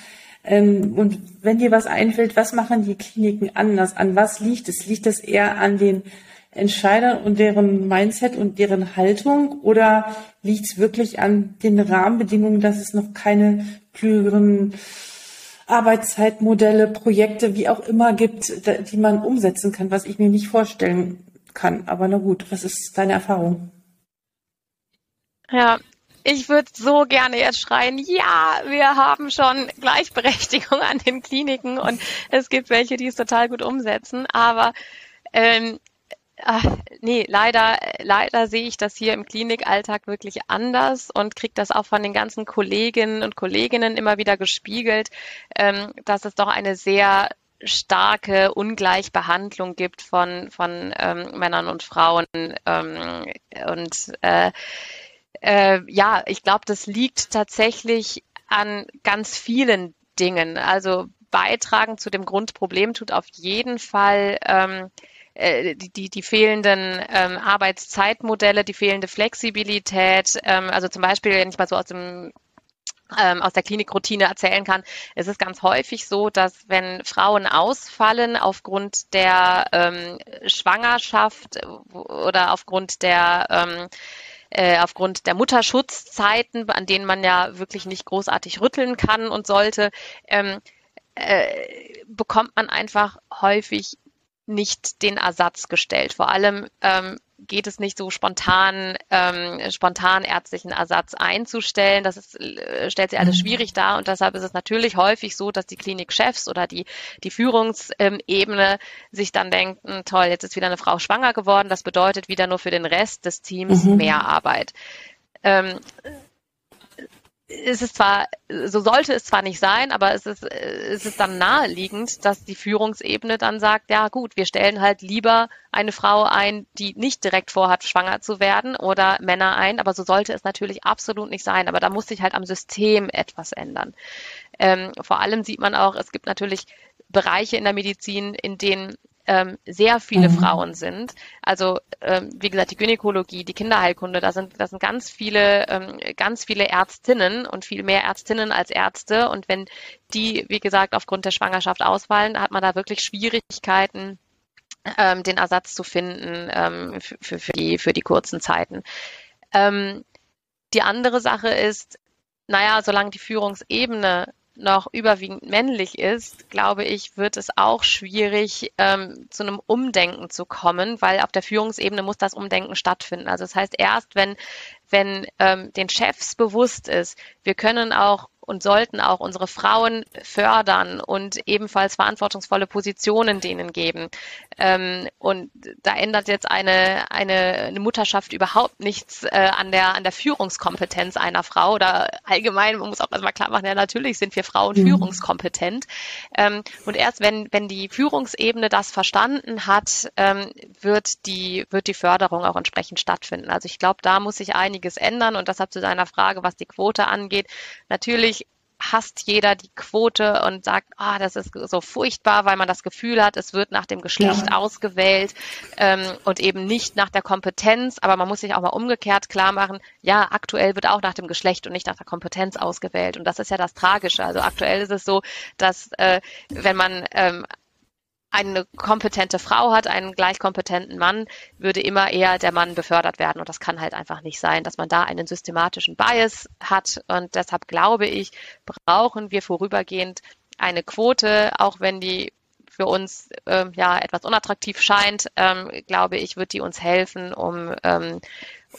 Ähm, und wenn dir was einfällt, was machen die Kliniken anders? An was liegt es? Liegt es eher an den Entscheidern und deren Mindset und deren Haltung oder liegt es wirklich an den Rahmenbedingungen, dass es noch keine klügeren Arbeitszeitmodelle, Projekte, wie auch immer gibt, die man umsetzen kann, was ich mir nicht vorstellen kann. Aber na gut, was ist deine Erfahrung? Ja, ich würde so gerne jetzt schreien, ja, wir haben schon Gleichberechtigung an den Kliniken und es gibt welche, die es total gut umsetzen. Aber ähm, Ach, nee, leider, leider sehe ich das hier im Klinikalltag wirklich anders und kriege das auch von den ganzen Kolleginnen und Kolleginnen immer wieder gespiegelt, ähm, dass es doch eine sehr starke Ungleichbehandlung gibt von, von ähm, Männern und Frauen. Ähm, und äh, äh, ja, ich glaube, das liegt tatsächlich an ganz vielen Dingen. Also beitragen zu dem Grundproblem tut auf jeden Fall ähm, äh, die, die, die fehlenden ähm, Arbeitszeitmodelle, die fehlende Flexibilität. Ähm, also zum Beispiel, wenn ich mal so aus dem ähm, aus der Klinikroutine erzählen kann, es ist ganz häufig so, dass wenn Frauen ausfallen aufgrund der ähm, Schwangerschaft oder aufgrund der ähm, äh, aufgrund der Mutterschutzzeiten, an denen man ja wirklich nicht großartig rütteln kann und sollte, ähm, äh, bekommt man einfach häufig nicht den Ersatz gestellt. Vor allem ähm, geht es nicht so spontan, ähm, spontan ärztlichen Ersatz einzustellen. Das ist, äh, stellt sich alles mhm. schwierig dar und deshalb ist es natürlich häufig so, dass die Klinikchefs oder die, die Führungsebene sich dann denken, toll, jetzt ist wieder eine Frau schwanger geworden, das bedeutet wieder nur für den Rest des Teams mhm. mehr Arbeit. Ähm, ist es zwar, so sollte es zwar nicht sein, aber es ist, es ist dann naheliegend, dass die Führungsebene dann sagt, ja gut, wir stellen halt lieber eine Frau ein, die nicht direkt vorhat, schwanger zu werden oder Männer ein, aber so sollte es natürlich absolut nicht sein. Aber da muss sich halt am System etwas ändern. Ähm, vor allem sieht man auch, es gibt natürlich Bereiche in der Medizin, in denen ähm, sehr viele mhm. Frauen sind. Also ähm, wie gesagt, die Gynäkologie, die Kinderheilkunde, da sind, da sind ganz viele, ähm, ganz viele Ärztinnen und viel mehr Ärztinnen als Ärzte. Und wenn die, wie gesagt, aufgrund der Schwangerschaft ausfallen, hat man da wirklich Schwierigkeiten, ähm, den Ersatz zu finden ähm, für, für, die, für die kurzen Zeiten. Ähm, die andere Sache ist, naja, solange die Führungsebene noch überwiegend männlich ist, glaube ich, wird es auch schwierig, ähm, zu einem Umdenken zu kommen, weil auf der Führungsebene muss das Umdenken stattfinden. Also das heißt, erst wenn, wenn ähm, den Chefs bewusst ist, wir können auch und sollten auch unsere Frauen fördern und ebenfalls verantwortungsvolle Positionen denen geben. Ähm, und da ändert jetzt eine, eine, eine Mutterschaft überhaupt nichts äh, an, der, an der Führungskompetenz einer Frau oder allgemein, man muss auch erstmal klar machen, ja, natürlich sind wir Frauen mhm. führungskompetent. Ähm, und erst wenn, wenn die Führungsebene das verstanden hat, ähm, wird, die, wird die Förderung auch entsprechend stattfinden. Also ich glaube, da muss sich einiges ändern und deshalb zu deiner Frage, was die Quote angeht. Natürlich hasst jeder die Quote und sagt, ah, das ist so furchtbar, weil man das Gefühl hat, es wird nach dem Geschlecht ja. ausgewählt ähm, und eben nicht nach der Kompetenz. Aber man muss sich auch mal umgekehrt klar machen, ja, aktuell wird auch nach dem Geschlecht und nicht nach der Kompetenz ausgewählt. Und das ist ja das Tragische. Also aktuell ist es so, dass äh, wenn man ähm, eine kompetente Frau hat, einen gleich kompetenten Mann, würde immer eher der Mann befördert werden. Und das kann halt einfach nicht sein, dass man da einen systematischen Bias hat. Und deshalb glaube ich, brauchen wir vorübergehend eine Quote, auch wenn die für uns ähm, ja etwas unattraktiv scheint, ähm, glaube ich, wird die uns helfen, um, ähm,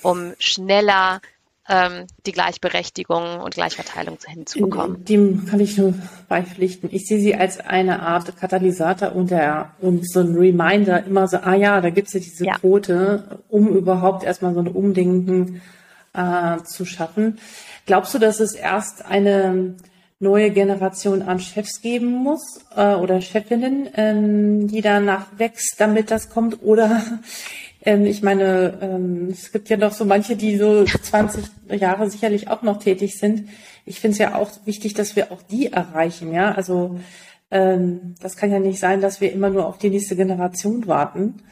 um schneller ähm, die Gleichberechtigung und Gleichverteilung hinzubekommen. Dem kann ich nur beipflichten. Ich sehe sie als eine Art Katalysator und, der, und so ein Reminder, immer so, ah ja, da gibt's ja diese ja. Quote, um überhaupt erstmal so ein Umdenken äh, zu schaffen. Glaubst du, dass es erst eine neue Generation an Chefs geben muss äh, oder Chefinnen, ähm, die danach wächst, damit das kommt? Oder ähm, ich meine, ähm, es gibt ja doch so manche, die so 20 Jahre sicherlich auch noch tätig sind. Ich finde es ja auch wichtig, dass wir auch die erreichen, ja. Also ähm, das kann ja nicht sein, dass wir immer nur auf die nächste Generation warten,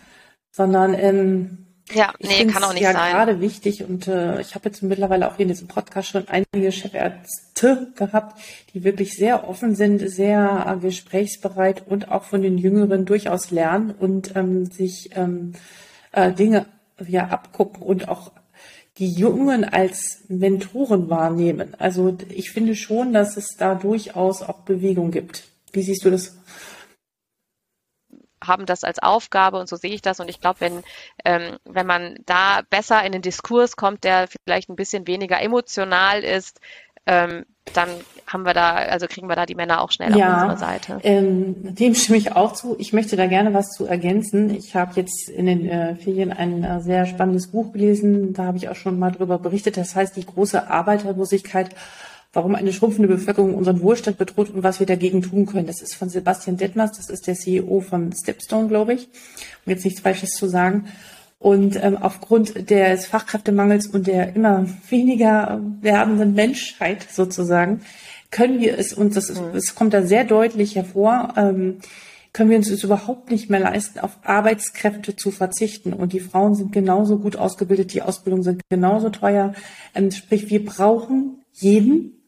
sondern ähm, ja, nee, kann auch nicht ja sein. gerade wichtig und äh, ich habe jetzt mittlerweile auch hier in diesem Podcast schon einige Chefärzte gehabt, die wirklich sehr offen sind, sehr äh, gesprächsbereit und auch von den Jüngeren durchaus lernen und ähm, sich ähm, äh, Dinge ja abgucken und auch die Jungen als Mentoren wahrnehmen. Also ich finde schon, dass es da durchaus auch Bewegung gibt. Wie siehst du das? haben das als Aufgabe und so sehe ich das. Und ich glaube, wenn, ähm, wenn man da besser in den Diskurs kommt, der vielleicht ein bisschen weniger emotional ist, ähm, dann haben wir da, also kriegen wir da die Männer auch schnell ja, auf unserer Seite. Ähm, dem stimme ich auch zu. Ich möchte da gerne was zu ergänzen. Ich habe jetzt in den äh, Ferien ein äh, sehr spannendes Buch gelesen. Da habe ich auch schon mal drüber berichtet. Das heißt, die große Arbeiterlosigkeit, warum eine schrumpfende Bevölkerung unseren Wohlstand bedroht und was wir dagegen tun können. Das ist von Sebastian Detmers, das ist der CEO von Stepstone, glaube ich, um jetzt nichts Falsches zu sagen. Und ähm, aufgrund des Fachkräftemangels und der immer weniger werdenden Menschheit sozusagen, können wir es uns, das, mhm. es kommt da sehr deutlich hervor, ähm, können wir uns es überhaupt nicht mehr leisten, auf Arbeitskräfte zu verzichten. Und die Frauen sind genauso gut ausgebildet, die Ausbildungen sind genauso teuer. Ähm, sprich, wir brauchen jeden,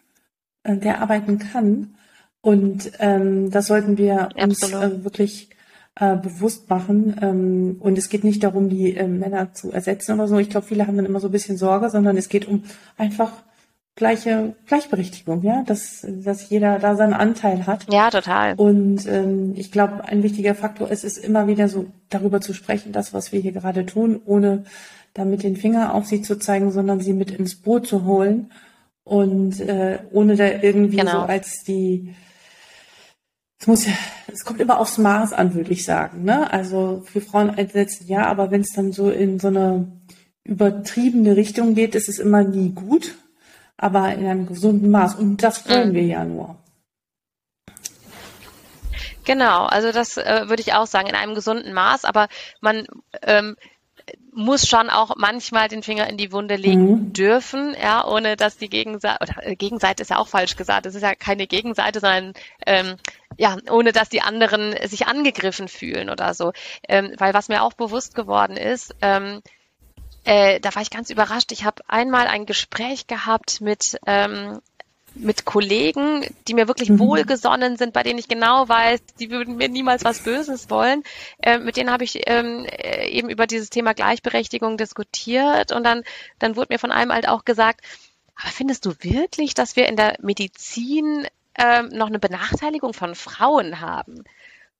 äh, der arbeiten kann. Und ähm, das sollten wir uns äh, wirklich äh, bewusst machen. Ähm, und es geht nicht darum, die äh, Männer zu ersetzen oder so. Ich glaube, viele haben dann immer so ein bisschen Sorge, sondern es geht um einfach gleiche Gleichberechtigung, ja, dass, dass jeder da seinen Anteil hat. Ja, total. Und ähm, ich glaube, ein wichtiger Faktor ist es immer wieder so darüber zu sprechen, das, was wir hier gerade tun, ohne damit den Finger auf sie zu zeigen, sondern sie mit ins Boot zu holen und äh, ohne da irgendwie genau. so als die es muss ja, es kommt immer aufs Maß an, würde ich sagen. Ne? Also für Frauen einsetzen ja, aber wenn es dann so in so eine übertriebene Richtung geht, ist es immer nie gut, aber in einem gesunden Maß. Und das wollen mhm. wir ja nur. Genau, also das äh, würde ich auch sagen, in einem gesunden Maß, aber man ähm, muss schon auch manchmal den Finger in die Wunde legen mhm. dürfen, ja, ohne dass die Gegenseite, oder äh, Gegenseite ist ja auch falsch gesagt, es ist ja keine Gegenseite, sondern ähm, ja, ohne dass die anderen sich angegriffen fühlen oder so. Ähm, weil was mir auch bewusst geworden ist, ähm, äh, da war ich ganz überrascht. Ich habe einmal ein Gespräch gehabt mit ähm, mit Kollegen, die mir wirklich mhm. wohlgesonnen sind, bei denen ich genau weiß, die würden mir niemals was Böses wollen. Äh, mit denen habe ich ähm, äh, eben über dieses Thema Gleichberechtigung diskutiert und dann, dann wurde mir von einem halt auch gesagt, aber findest du wirklich, dass wir in der Medizin ähm, noch eine Benachteiligung von Frauen haben? Und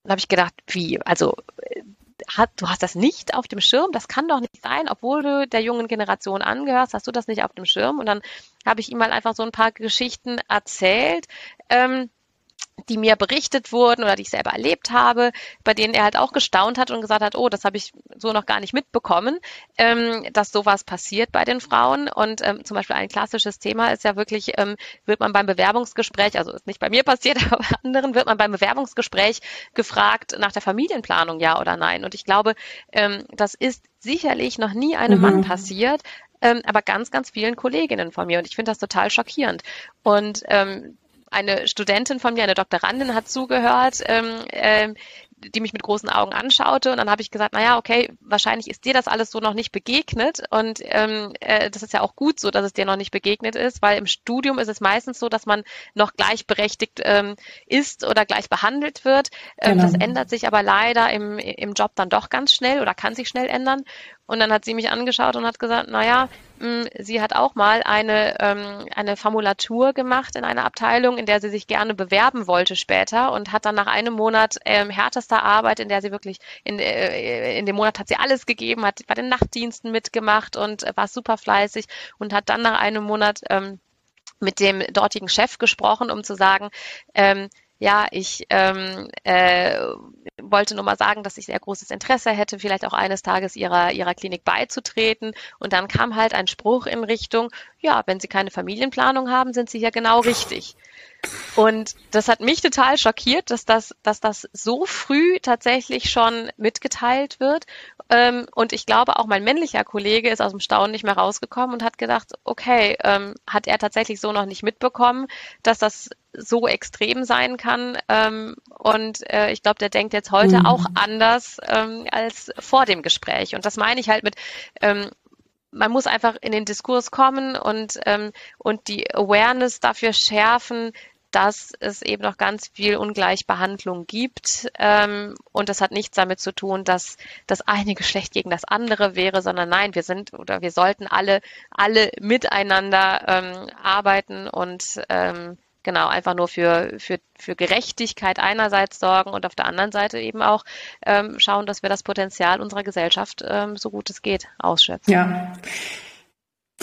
da habe ich gedacht, wie? Also hat, du hast das nicht auf dem Schirm, das kann doch nicht sein, obwohl du der jungen Generation angehörst, hast du das nicht auf dem Schirm. Und dann habe ich ihm mal einfach so ein paar Geschichten erzählt. Ähm, die mir berichtet wurden oder die ich selber erlebt habe, bei denen er halt auch gestaunt hat und gesagt hat, oh, das habe ich so noch gar nicht mitbekommen, ähm, dass sowas passiert bei den Frauen. Und ähm, zum Beispiel ein klassisches Thema ist ja wirklich, ähm, wird man beim Bewerbungsgespräch, also ist nicht bei mir passiert, [LAUGHS] aber bei anderen wird man beim Bewerbungsgespräch gefragt nach der Familienplanung, ja oder nein. Und ich glaube, ähm, das ist sicherlich noch nie einem mhm. Mann passiert, ähm, aber ganz, ganz vielen Kolleginnen von mir. Und ich finde das total schockierend. Und ähm, eine Studentin von mir, eine Doktorandin, hat zugehört, ähm, ähm, die mich mit großen Augen anschaute und dann habe ich gesagt, naja, okay, wahrscheinlich ist dir das alles so noch nicht begegnet und ähm, äh, das ist ja auch gut so, dass es dir noch nicht begegnet ist, weil im Studium ist es meistens so, dass man noch gleichberechtigt ähm, ist oder gleich behandelt wird. Ähm, genau. Das ändert sich aber leider im, im Job dann doch ganz schnell oder kann sich schnell ändern und dann hat sie mich angeschaut und hat gesagt, naja, hm, sie hat auch mal eine, ähm, eine Formulatur gemacht in einer Abteilung, in der sie sich gerne bewerben wollte später und hat dann nach einem Monat ähm, härtester Arbeit, in der sie wirklich, in, äh, in dem Monat hat sie alles gegeben, hat bei den Nachtdiensten mitgemacht und war super fleißig und hat dann nach einem Monat ähm, mit dem dortigen Chef gesprochen, um zu sagen, ähm, ja, ich ähm, äh, wollte nur mal sagen, dass ich sehr großes Interesse hätte, vielleicht auch eines Tages ihrer, ihrer Klinik beizutreten. Und dann kam halt ein Spruch in Richtung, ja, wenn Sie keine Familienplanung haben, sind Sie hier genau richtig. Und das hat mich total schockiert, dass das, dass das so früh tatsächlich schon mitgeteilt wird. Ähm, und ich glaube, auch mein männlicher Kollege ist aus dem Staunen nicht mehr rausgekommen und hat gedacht, okay, ähm, hat er tatsächlich so noch nicht mitbekommen, dass das so extrem sein kann. Ähm, und äh, ich glaube, der denkt jetzt heute mhm. auch anders als vor dem Gespräch. Und das meine ich halt mit, man muss einfach in den Diskurs kommen und, ähm, und die Awareness dafür schärfen, dass es eben noch ganz viel Ungleichbehandlung gibt. Ähm, und das hat nichts damit zu tun, dass das eine Geschlecht gegen das andere wäre, sondern nein, wir sind oder wir sollten alle, alle miteinander ähm, arbeiten und ähm, genau einfach nur für, für, für Gerechtigkeit einerseits sorgen und auf der anderen Seite eben auch ähm, schauen, dass wir das Potenzial unserer Gesellschaft ähm, so gut es geht ausschöpfen. Ja.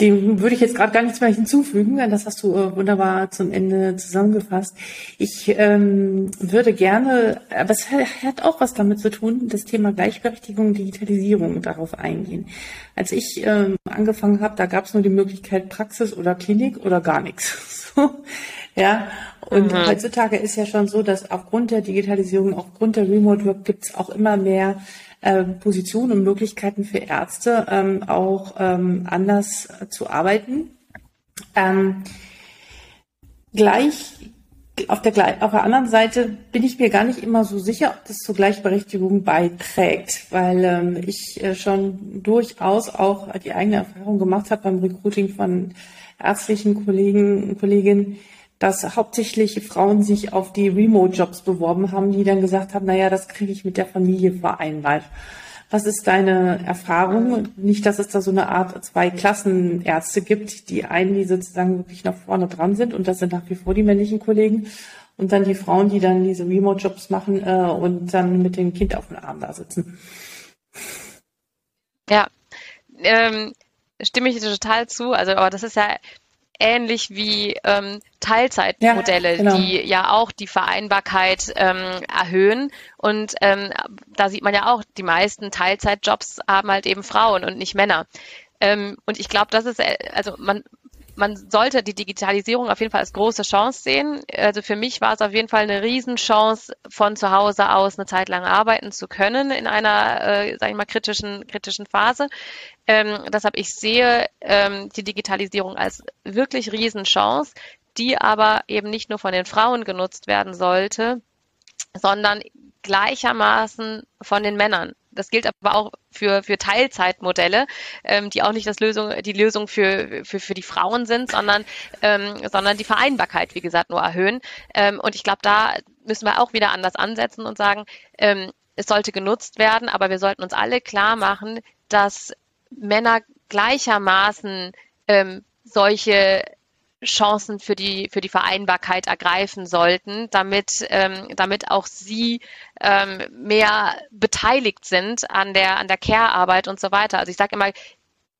Dem würde ich jetzt gerade gar nichts mehr hinzufügen, das hast du äh, wunderbar zum Ende zusammengefasst. Ich ähm, würde gerne, aber es hat auch was damit zu tun, das Thema Gleichberechtigung, Digitalisierung darauf eingehen. Als ich ähm, angefangen habe, da gab es nur die Möglichkeit Praxis oder Klinik oder gar nichts. [LAUGHS] So. Ja, und mhm. heutzutage ist ja schon so, dass aufgrund der Digitalisierung, aufgrund der Remote Work gibt es auch immer mehr Positionen und Möglichkeiten für Ärzte, ähm, auch ähm, anders zu arbeiten. Ähm, gleich auf der, auf der anderen Seite bin ich mir gar nicht immer so sicher, ob das zur Gleichberechtigung beiträgt, weil ähm, ich äh, schon durchaus auch die eigene Erfahrung gemacht habe beim Recruiting von ärztlichen Kollegen und Kolleginnen, dass hauptsächlich Frauen sich auf die Remote-Jobs beworben haben, die dann gesagt haben, naja, das kriege ich mit der Familie vereinbart. Was ist deine Erfahrung? Nicht, dass es da so eine Art zwei Klassenärzte gibt, die einen, die sozusagen wirklich nach vorne dran sind und das sind nach wie vor die männlichen Kollegen und dann die Frauen, die dann diese Remote-Jobs machen äh, und dann mit dem Kind auf dem Arm da sitzen. Ja, ähm, stimme ich total zu. Also, aber das ist ja ähnlich wie ähm, Teilzeitmodelle, ja, genau. die ja auch die Vereinbarkeit ähm, erhöhen. Und ähm, da sieht man ja auch, die meisten Teilzeitjobs haben halt eben Frauen und nicht Männer. Ähm, und ich glaube, das ist, äh, also man, man sollte die Digitalisierung auf jeden Fall als große Chance sehen. Also für mich war es auf jeden Fall eine Riesenchance, von zu Hause aus eine Zeit lang arbeiten zu können in einer, äh, sag ich mal, kritischen, kritischen Phase. Ähm, deshalb ich sehe ähm, die Digitalisierung als wirklich Riesenchance, die aber eben nicht nur von den Frauen genutzt werden sollte, sondern gleichermaßen von den Männern. Das gilt aber auch für, für Teilzeitmodelle, ähm, die auch nicht das Lösung, die Lösung für, für, für die Frauen sind, sondern, ähm, sondern die Vereinbarkeit, wie gesagt, nur erhöhen. Ähm, und ich glaube, da müssen wir auch wieder anders ansetzen und sagen, ähm, es sollte genutzt werden, aber wir sollten uns alle klar machen, dass Männer gleichermaßen ähm, solche Chancen für die, für die Vereinbarkeit ergreifen sollten, damit, ähm, damit auch sie ähm, mehr beteiligt sind an der, an der Care-Arbeit und so weiter. Also ich sage immer,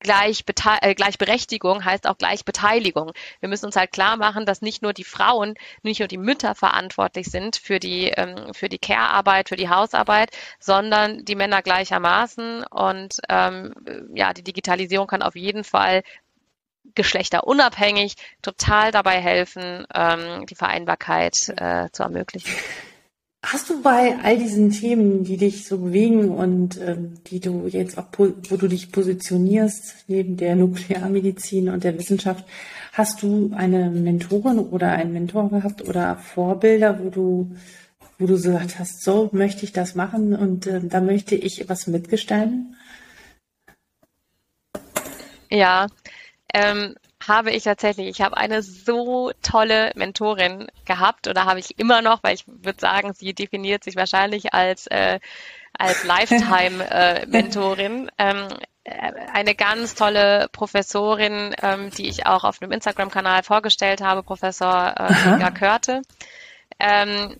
Gleich äh, Gleichberechtigung heißt auch Gleichbeteiligung. Wir müssen uns halt klar machen, dass nicht nur die Frauen, nicht nur die Mütter verantwortlich sind für die, ähm, für die Care-Arbeit, für die Hausarbeit, sondern die Männer gleichermaßen. Und ähm, ja, die Digitalisierung kann auf jeden Fall geschlechterunabhängig total dabei helfen, ähm, die Vereinbarkeit äh, zu ermöglichen. Hast du bei all diesen Themen, die dich so bewegen und ähm, die du jetzt auch, wo du dich positionierst, neben der Nuklearmedizin und der Wissenschaft, hast du eine Mentorin oder einen Mentor gehabt oder Vorbilder, wo du, wo du gesagt hast, so möchte ich das machen und äh, da möchte ich was mitgestalten? Ja, ähm, habe ich tatsächlich. Ich habe eine so tolle Mentorin gehabt oder habe ich immer noch, weil ich würde sagen, sie definiert sich wahrscheinlich als, äh, als Lifetime-Mentorin. Äh, ähm, eine ganz tolle Professorin, ähm, die ich auch auf einem Instagram-Kanal vorgestellt habe, Professor äh, Körte. Ähm,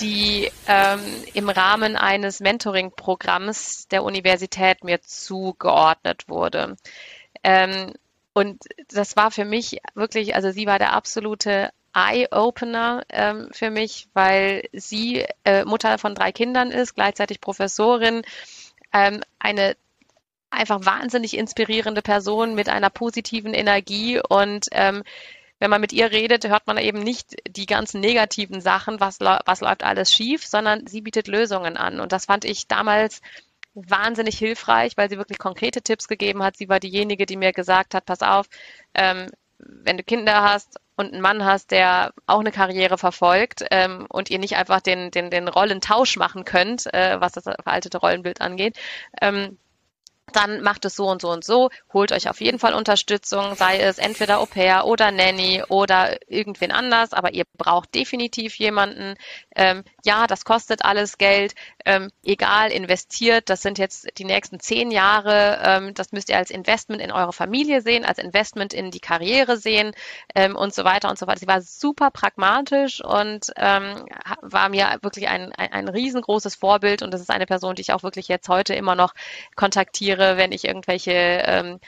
die ähm, im Rahmen eines Mentoring-Programms der Universität mir zugeordnet wurde. Ähm, und das war für mich wirklich, also sie war der absolute Eye-Opener ähm, für mich, weil sie äh, Mutter von drei Kindern ist, gleichzeitig Professorin, ähm, eine einfach wahnsinnig inspirierende Person mit einer positiven Energie und ähm, wenn man mit ihr redet, hört man eben nicht die ganzen negativen Sachen, was, was läuft alles schief, sondern sie bietet Lösungen an. Und das fand ich damals wahnsinnig hilfreich, weil sie wirklich konkrete Tipps gegeben hat. Sie war diejenige, die mir gesagt hat, pass auf, ähm, wenn du Kinder hast und einen Mann hast, der auch eine Karriere verfolgt ähm, und ihr nicht einfach den, den, den Rollentausch machen könnt, äh, was das veraltete Rollenbild angeht, ähm, dann macht es so und so und so, holt euch auf jeden Fall Unterstützung, sei es entweder Au pair oder Nanny oder irgendwen anders, aber ihr braucht definitiv jemanden. Ähm, ja, das kostet alles Geld, ähm, egal, investiert, das sind jetzt die nächsten zehn Jahre, ähm, das müsst ihr als Investment in eure Familie sehen, als Investment in die Karriere sehen ähm, und so weiter und so weiter. Sie war super pragmatisch und ähm, war mir wirklich ein, ein, ein riesengroßes Vorbild. Und das ist eine Person, die ich auch wirklich jetzt heute immer noch kontaktiere reagiere, wenn ich irgendwelche ähm,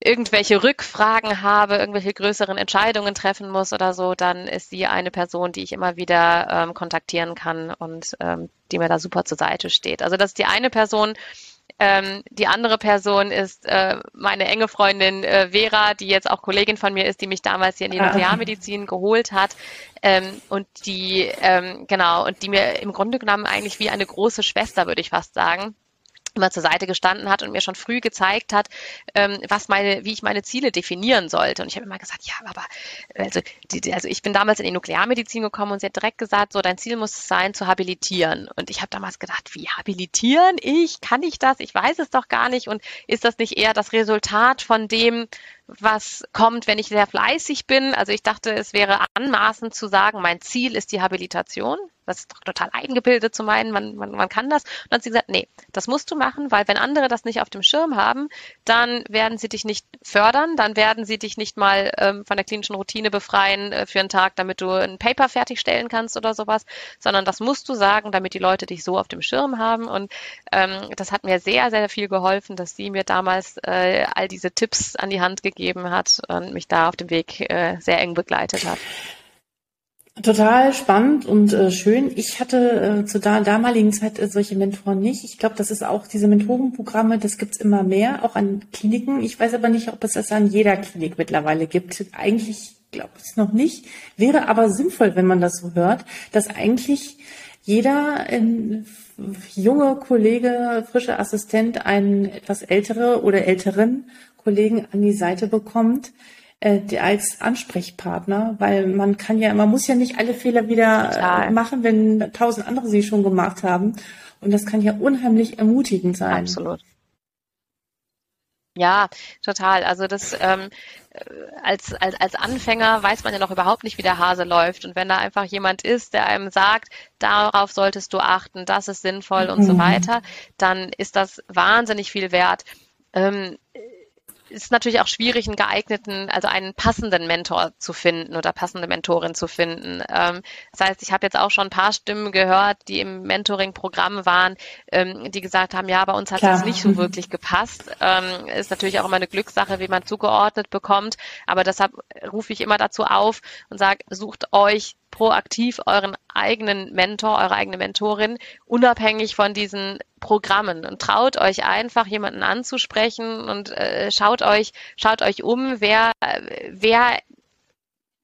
irgendwelche Rückfragen habe, irgendwelche größeren Entscheidungen treffen muss oder so, dann ist sie eine Person, die ich immer wieder ähm, kontaktieren kann und ähm, die mir da super zur Seite steht. Also das ist die eine Person. Ähm, die andere Person ist äh, meine enge Freundin äh, Vera, die jetzt auch Kollegin von mir ist, die mich damals hier in die ah. Nuklearmedizin geholt hat ähm, und die ähm, genau und die mir im Grunde genommen eigentlich wie eine große Schwester, würde ich fast sagen, immer zur Seite gestanden hat und mir schon früh gezeigt hat, ähm, was meine, wie ich meine Ziele definieren sollte. Und ich habe immer gesagt, ja, aber also, die, also ich bin damals in die Nuklearmedizin gekommen und sie hat direkt gesagt, so dein Ziel muss es sein, zu habilitieren. Und ich habe damals gedacht, wie habilitieren? Ich kann ich das? Ich weiß es doch gar nicht. Und ist das nicht eher das Resultat von dem, was kommt, wenn ich sehr fleißig bin? Also ich dachte, es wäre anmaßend zu sagen, mein Ziel ist die Habilitation. Das ist doch total eingebildet zu meinen, man, man, man kann das. Und dann hat sie gesagt, nee, das musst du machen, weil wenn andere das nicht auf dem Schirm haben, dann werden sie dich nicht fördern, dann werden sie dich nicht mal ähm, von der klinischen Routine befreien äh, für einen Tag, damit du ein Paper fertigstellen kannst oder sowas, sondern das musst du sagen, damit die Leute dich so auf dem Schirm haben. Und ähm, das hat mir sehr, sehr viel geholfen, dass sie mir damals äh, all diese Tipps an die Hand gegeben hat und mich da auf dem Weg äh, sehr eng begleitet hat. Total spannend und äh, schön. Ich hatte äh, zu der damaligen Zeit äh, solche Mentoren nicht. Ich glaube, das ist auch diese Mentorenprogramme, das gibt's immer mehr, auch an Kliniken. Ich weiß aber nicht, ob es das an jeder Klinik mittlerweile gibt. Eigentlich glaube ich es noch nicht. Wäre aber sinnvoll, wenn man das so hört, dass eigentlich jeder äh, junge Kollege, frischer Assistent einen etwas ältere oder älteren Kollegen an die Seite bekommt, äh, als Ansprechpartner, weil man kann ja, man muss ja nicht alle Fehler wieder äh, Total. machen, wenn tausend andere sie schon gemacht haben. Und das kann ja unheimlich ermutigend sein. Absolut. Ja, total. Also das ähm, als, als, als Anfänger weiß man ja noch überhaupt nicht, wie der Hase läuft. Und wenn da einfach jemand ist, der einem sagt, darauf solltest du achten, das ist sinnvoll und mhm. so weiter, dann ist das wahnsinnig viel wert. Ähm, ist natürlich auch schwierig, einen geeigneten, also einen passenden Mentor zu finden oder passende Mentorin zu finden. Ähm, das heißt, ich habe jetzt auch schon ein paar Stimmen gehört, die im Mentoring-Programm waren, ähm, die gesagt haben, ja, bei uns hat es nicht so wirklich gepasst. Ähm, ist natürlich auch immer eine Glückssache, wie man zugeordnet bekommt. Aber deshalb rufe ich immer dazu auf und sage, sucht euch proaktiv euren eigenen Mentor, eure eigene Mentorin, unabhängig von diesen Programmen und traut euch einfach jemanden anzusprechen und äh, schaut euch, schaut euch um, wer, wer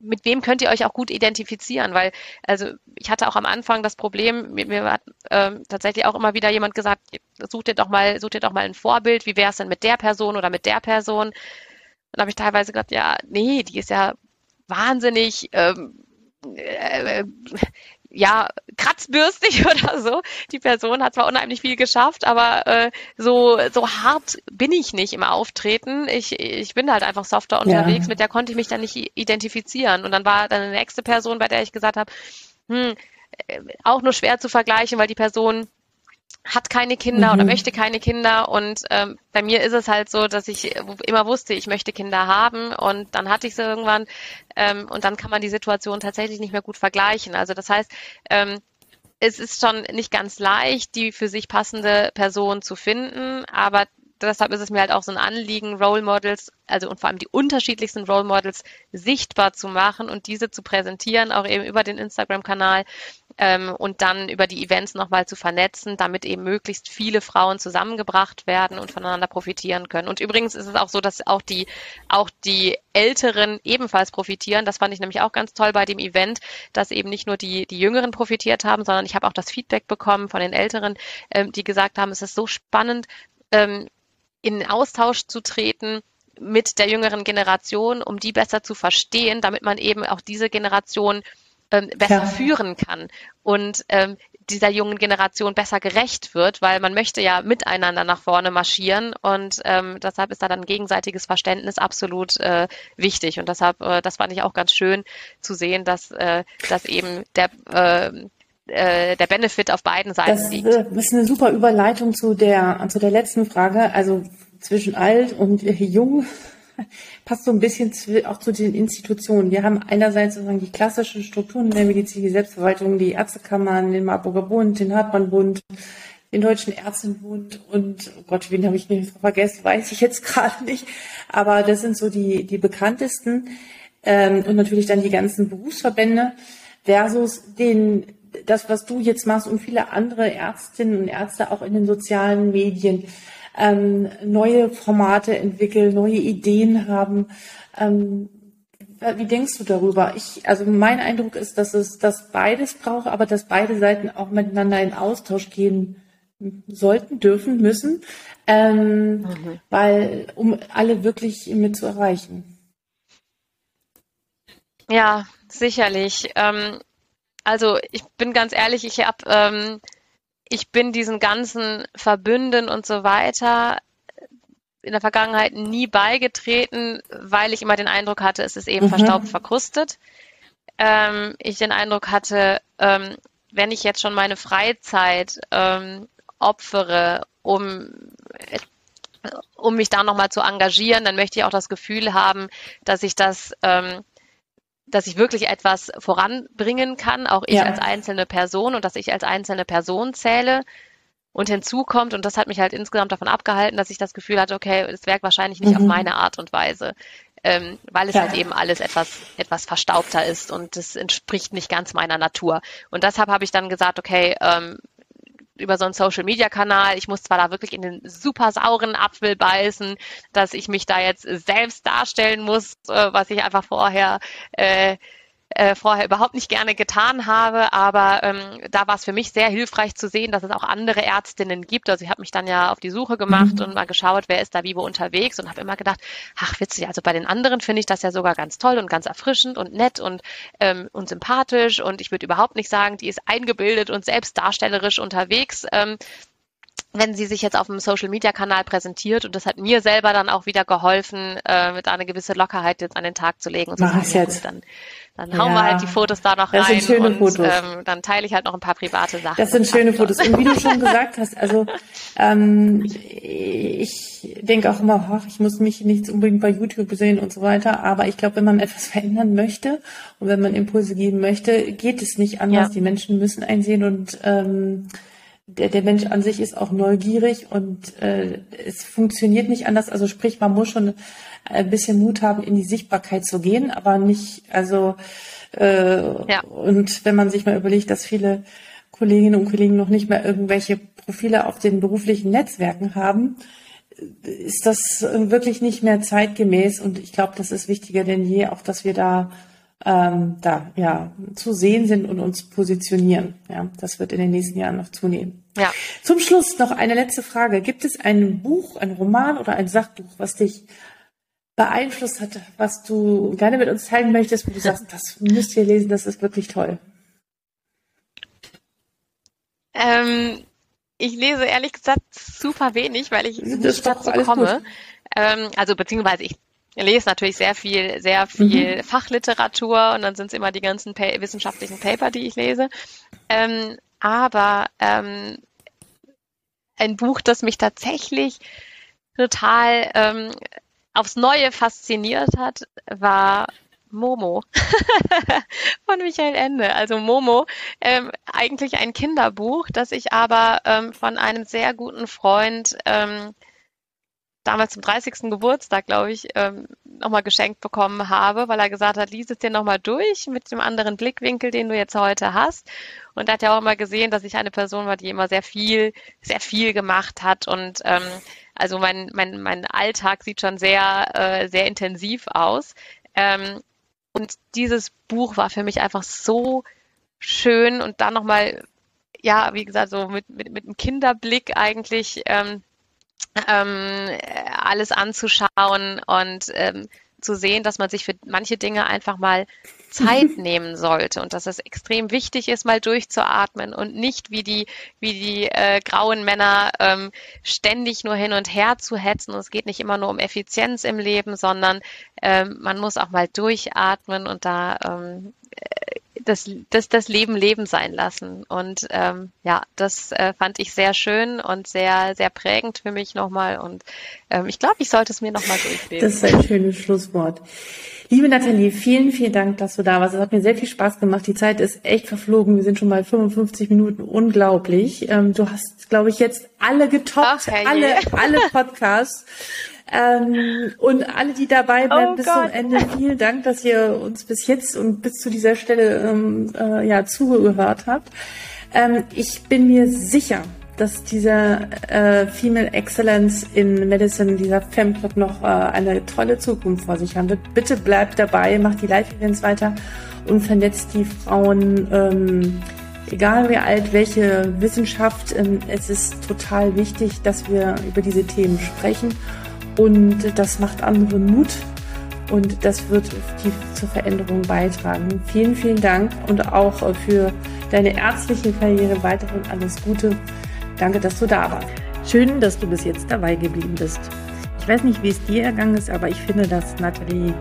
mit wem könnt ihr euch auch gut identifizieren? Weil, also ich hatte auch am Anfang das Problem, mir, mir hat ähm, tatsächlich auch immer wieder jemand gesagt, such dir doch mal, such dir doch mal ein Vorbild, wie wäre es denn mit der Person oder mit der Person? Dann habe ich teilweise gesagt, ja, nee, die ist ja wahnsinnig ähm, äh, ja, kratzbürstig [LAUGHS] oder so. Die Person hat zwar unheimlich viel geschafft, aber äh, so, so hart bin ich nicht im Auftreten. Ich, ich bin halt einfach softer unterwegs, ja. mit der konnte ich mich dann nicht identifizieren. Und dann war dann eine nächste Person, bei der ich gesagt habe, hm, äh, auch nur schwer zu vergleichen, weil die Person hat keine Kinder mhm. oder möchte keine Kinder. Und ähm, bei mir ist es halt so, dass ich immer wusste, ich möchte Kinder haben und dann hatte ich sie irgendwann ähm, und dann kann man die Situation tatsächlich nicht mehr gut vergleichen. Also das heißt, ähm, es ist schon nicht ganz leicht, die für sich passende Person zu finden, aber deshalb ist es mir halt auch so ein Anliegen, Role Models, also und vor allem die unterschiedlichsten Role Models sichtbar zu machen und diese zu präsentieren, auch eben über den Instagram-Kanal ähm, und dann über die Events nochmal zu vernetzen, damit eben möglichst viele Frauen zusammengebracht werden und voneinander profitieren können. Und übrigens ist es auch so, dass auch die, auch die Älteren ebenfalls profitieren. Das fand ich nämlich auch ganz toll bei dem Event, dass eben nicht nur die, die Jüngeren profitiert haben, sondern ich habe auch das Feedback bekommen von den Älteren, ähm, die gesagt haben, es ist so spannend, ähm, in Austausch zu treten mit der jüngeren Generation, um die besser zu verstehen, damit man eben auch diese Generation ähm, besser ja. führen kann und ähm, dieser jungen Generation besser gerecht wird, weil man möchte ja miteinander nach vorne marschieren und ähm, deshalb ist da dann gegenseitiges Verständnis absolut äh, wichtig und deshalb, äh, das fand ich auch ganz schön zu sehen, dass, äh, dass eben der äh, äh, der Benefit auf beiden Seiten das, liegt. Das ist eine super Überleitung zu der, zu der letzten Frage. Also zwischen alt und jung [LAUGHS] passt so ein bisschen zu, auch zu den Institutionen. Wir haben einerseits sozusagen die klassischen Strukturen der Medizin, die Selbstverwaltung, die Ärztekammern, den Marburger Bund, den Hartmann-Bund, den Deutschen Ärztenbund und, oh Gott, wen habe ich mir vergessen, weiß ich jetzt [LAUGHS] gerade nicht. Aber das sind so die, die bekanntesten. Ähm, und natürlich dann die ganzen Berufsverbände versus den das, was du jetzt machst und viele andere Ärztinnen und Ärzte auch in den sozialen Medien ähm, neue Formate entwickeln, neue Ideen haben. Ähm, wie denkst du darüber? Ich, also mein Eindruck ist, dass es das beides braucht, aber dass beide Seiten auch miteinander in Austausch gehen sollten, dürfen, müssen, ähm, mhm. weil um alle wirklich mit zu erreichen. Ja, sicherlich. Ähm, also ich bin ganz ehrlich, ich habe, ähm, ich bin diesen ganzen Verbünden und so weiter in der Vergangenheit nie beigetreten, weil ich immer den Eindruck hatte, es ist eben mhm. verstaubt, verkrustet. Ähm, ich den Eindruck hatte, ähm, wenn ich jetzt schon meine Freizeit ähm, opfere, um um mich da nochmal zu engagieren, dann möchte ich auch das Gefühl haben, dass ich das ähm, dass ich wirklich etwas voranbringen kann, auch ich ja. als einzelne Person und dass ich als einzelne Person zähle. Und hinzu kommt, und das hat mich halt insgesamt davon abgehalten, dass ich das Gefühl hatte, okay, es wirkt wahrscheinlich nicht mhm. auf meine Art und Weise, ähm, weil es ja. halt eben alles etwas, etwas verstaubter ist und es entspricht nicht ganz meiner Natur. Und deshalb habe ich dann gesagt, okay, ähm, über so einen Social Media Kanal. Ich muss zwar da wirklich in den super sauren Apfel beißen, dass ich mich da jetzt selbst darstellen muss, äh, was ich einfach vorher äh, äh, vorher überhaupt nicht gerne getan habe, aber ähm, da war es für mich sehr hilfreich zu sehen, dass es auch andere Ärztinnen gibt. Also ich habe mich dann ja auf die Suche gemacht mhm. und mal geschaut, wer ist da wie wo unterwegs und habe immer gedacht, ach witzig, also bei den anderen finde ich das ja sogar ganz toll und ganz erfrischend und nett und, ähm, und sympathisch und ich würde überhaupt nicht sagen, die ist eingebildet und selbst darstellerisch unterwegs. Ähm, wenn sie sich jetzt auf dem Social-Media-Kanal präsentiert und das hat mir selber dann auch wieder geholfen, äh, mit eine gewisse Lockerheit jetzt an den Tag zu legen. Und Mach es jetzt. Dann, dann hauen wir halt die Fotos da noch das rein sind schöne und Fotos. Ähm, dann teile ich halt noch ein paar private Sachen. Das sind schöne Fotos. Und wie du schon gesagt hast, also ähm, ich denke auch immer, ach, ich muss mich nicht unbedingt bei YouTube sehen und so weiter, aber ich glaube, wenn man [LAUGHS] etwas verändern möchte und wenn man Impulse geben möchte, geht es nicht anders. Ja. Die Menschen müssen einsehen und ähm, der, der Mensch an sich ist auch neugierig und äh, es funktioniert nicht anders. Also sprich, man muss schon ein bisschen Mut haben, in die Sichtbarkeit zu gehen, aber nicht, also äh, ja. und wenn man sich mal überlegt, dass viele Kolleginnen und Kollegen noch nicht mehr irgendwelche Profile auf den beruflichen Netzwerken haben, ist das wirklich nicht mehr zeitgemäß und ich glaube, das ist wichtiger denn je, auch dass wir da ähm, da ja zu sehen sind und uns positionieren. Ja, das wird in den nächsten Jahren noch zunehmen. Ja. Zum Schluss noch eine letzte Frage: Gibt es ein Buch, ein Roman oder ein Sachbuch, was dich beeinflusst hat, was du gerne mit uns teilen möchtest, wo du sagst, das müsst ihr lesen, das ist wirklich toll? Ähm, ich lese ehrlich gesagt super wenig, weil ich nicht dazu komme. Ähm, also beziehungsweise ich lese natürlich sehr viel, sehr viel mhm. Fachliteratur und dann sind es immer die ganzen pa wissenschaftlichen Paper, die ich lese. Ähm, aber ähm, ein Buch, das mich tatsächlich total ähm, aufs Neue fasziniert hat, war Momo [LAUGHS] von Michael Ende. Also Momo, ähm, eigentlich ein Kinderbuch, das ich aber ähm, von einem sehr guten Freund ähm, damals zum 30. Geburtstag, glaube ich, ähm, nochmal geschenkt bekommen habe, weil er gesagt hat, lies es dir nochmal durch mit dem anderen Blickwinkel, den du jetzt heute hast. Und er hat ja auch immer gesehen, dass ich eine Person war, die immer sehr viel, sehr viel gemacht hat. Und ähm, also mein, mein, mein Alltag sieht schon sehr, äh, sehr intensiv aus. Ähm, und dieses Buch war für mich einfach so schön und dann nochmal, ja, wie gesagt, so mit, mit, mit einem Kinderblick eigentlich ähm, ähm, alles anzuschauen und ähm, zu sehen, dass man sich für manche Dinge einfach mal Zeit [LAUGHS] nehmen sollte und dass es extrem wichtig ist, mal durchzuatmen und nicht wie die, wie die äh, grauen Männer ähm, ständig nur hin und her zu hetzen. es geht nicht immer nur um Effizienz im Leben, sondern ähm, man muss auch mal durchatmen und da ähm, das, das, das Leben Leben sein lassen. Und ähm, ja, das äh, fand ich sehr schön und sehr, sehr prägend für mich nochmal. Und ähm, ich glaube, ich sollte es mir nochmal durchlesen. Das ist ein schönes Schlusswort. Liebe Nathalie, vielen, vielen Dank, dass du da warst. Es hat mir sehr viel Spaß gemacht. Die Zeit ist echt verflogen. Wir sind schon mal 55 Minuten. Unglaublich. Ähm, du hast, glaube ich, jetzt alle getoppt, Ach, alle, alle [LAUGHS] Podcasts. Ähm, und alle, die dabei bleiben oh bis Gott. zum Ende, vielen Dank, dass ihr uns bis jetzt und bis zu dieser Stelle ähm, äh, ja zugehört habt. Ähm, ich bin mir sicher, dass dieser äh, Female Excellence in Medicine, dieser Femclub noch äh, eine tolle Zukunft vor sich haben wird. Bitte bleibt dabei, macht die Live-Events weiter und vernetzt die Frauen, ähm, egal wie alt, welche Wissenschaft. Ähm, es ist total wichtig, dass wir über diese Themen sprechen und das macht anderen Mut und das wird die, zur Veränderung beitragen. Vielen, vielen Dank und auch für deine ärztliche Karriere weiterhin alles Gute. Danke, dass du da warst. Schön, dass du bis jetzt dabei geblieben bist. Ich weiß nicht, wie es dir ergangen ist, aber ich finde, dass Nathalie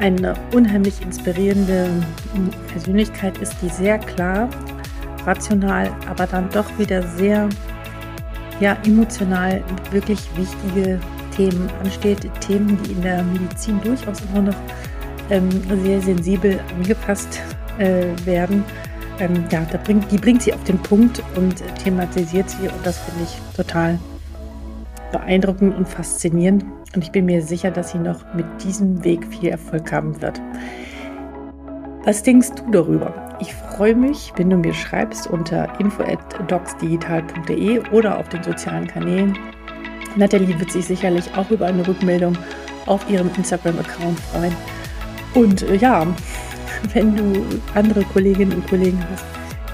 eine unheimlich inspirierende Persönlichkeit ist, die sehr klar, rational, aber dann doch wieder sehr ja, emotional wirklich wichtige Themen ansteht, Themen, die in der Medizin durchaus immer noch ähm, sehr sensibel angepasst äh, werden. Ähm, ja, da bringt, die bringt sie auf den Punkt und thematisiert sie und das finde ich total beeindruckend und faszinierend. Und ich bin mir sicher, dass sie noch mit diesem Weg viel Erfolg haben wird. Was denkst du darüber? Ich freue mich, wenn du mir schreibst unter info@docsdigital.de oder auf den sozialen Kanälen Nathalie wird sich sicherlich auch über eine Rückmeldung auf ihrem Instagram-Account freuen. Und äh, ja, [LAUGHS] wenn du andere Kolleginnen und Kollegen hast,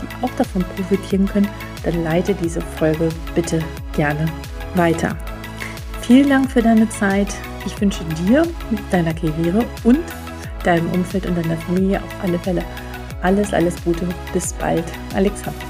die auch davon profitieren können, dann leite diese Folge bitte gerne weiter. Vielen Dank für deine Zeit. Ich wünsche dir, deiner Karriere und deinem Umfeld und deiner Familie auf alle Fälle alles, alles Gute. Bis bald. Alexander.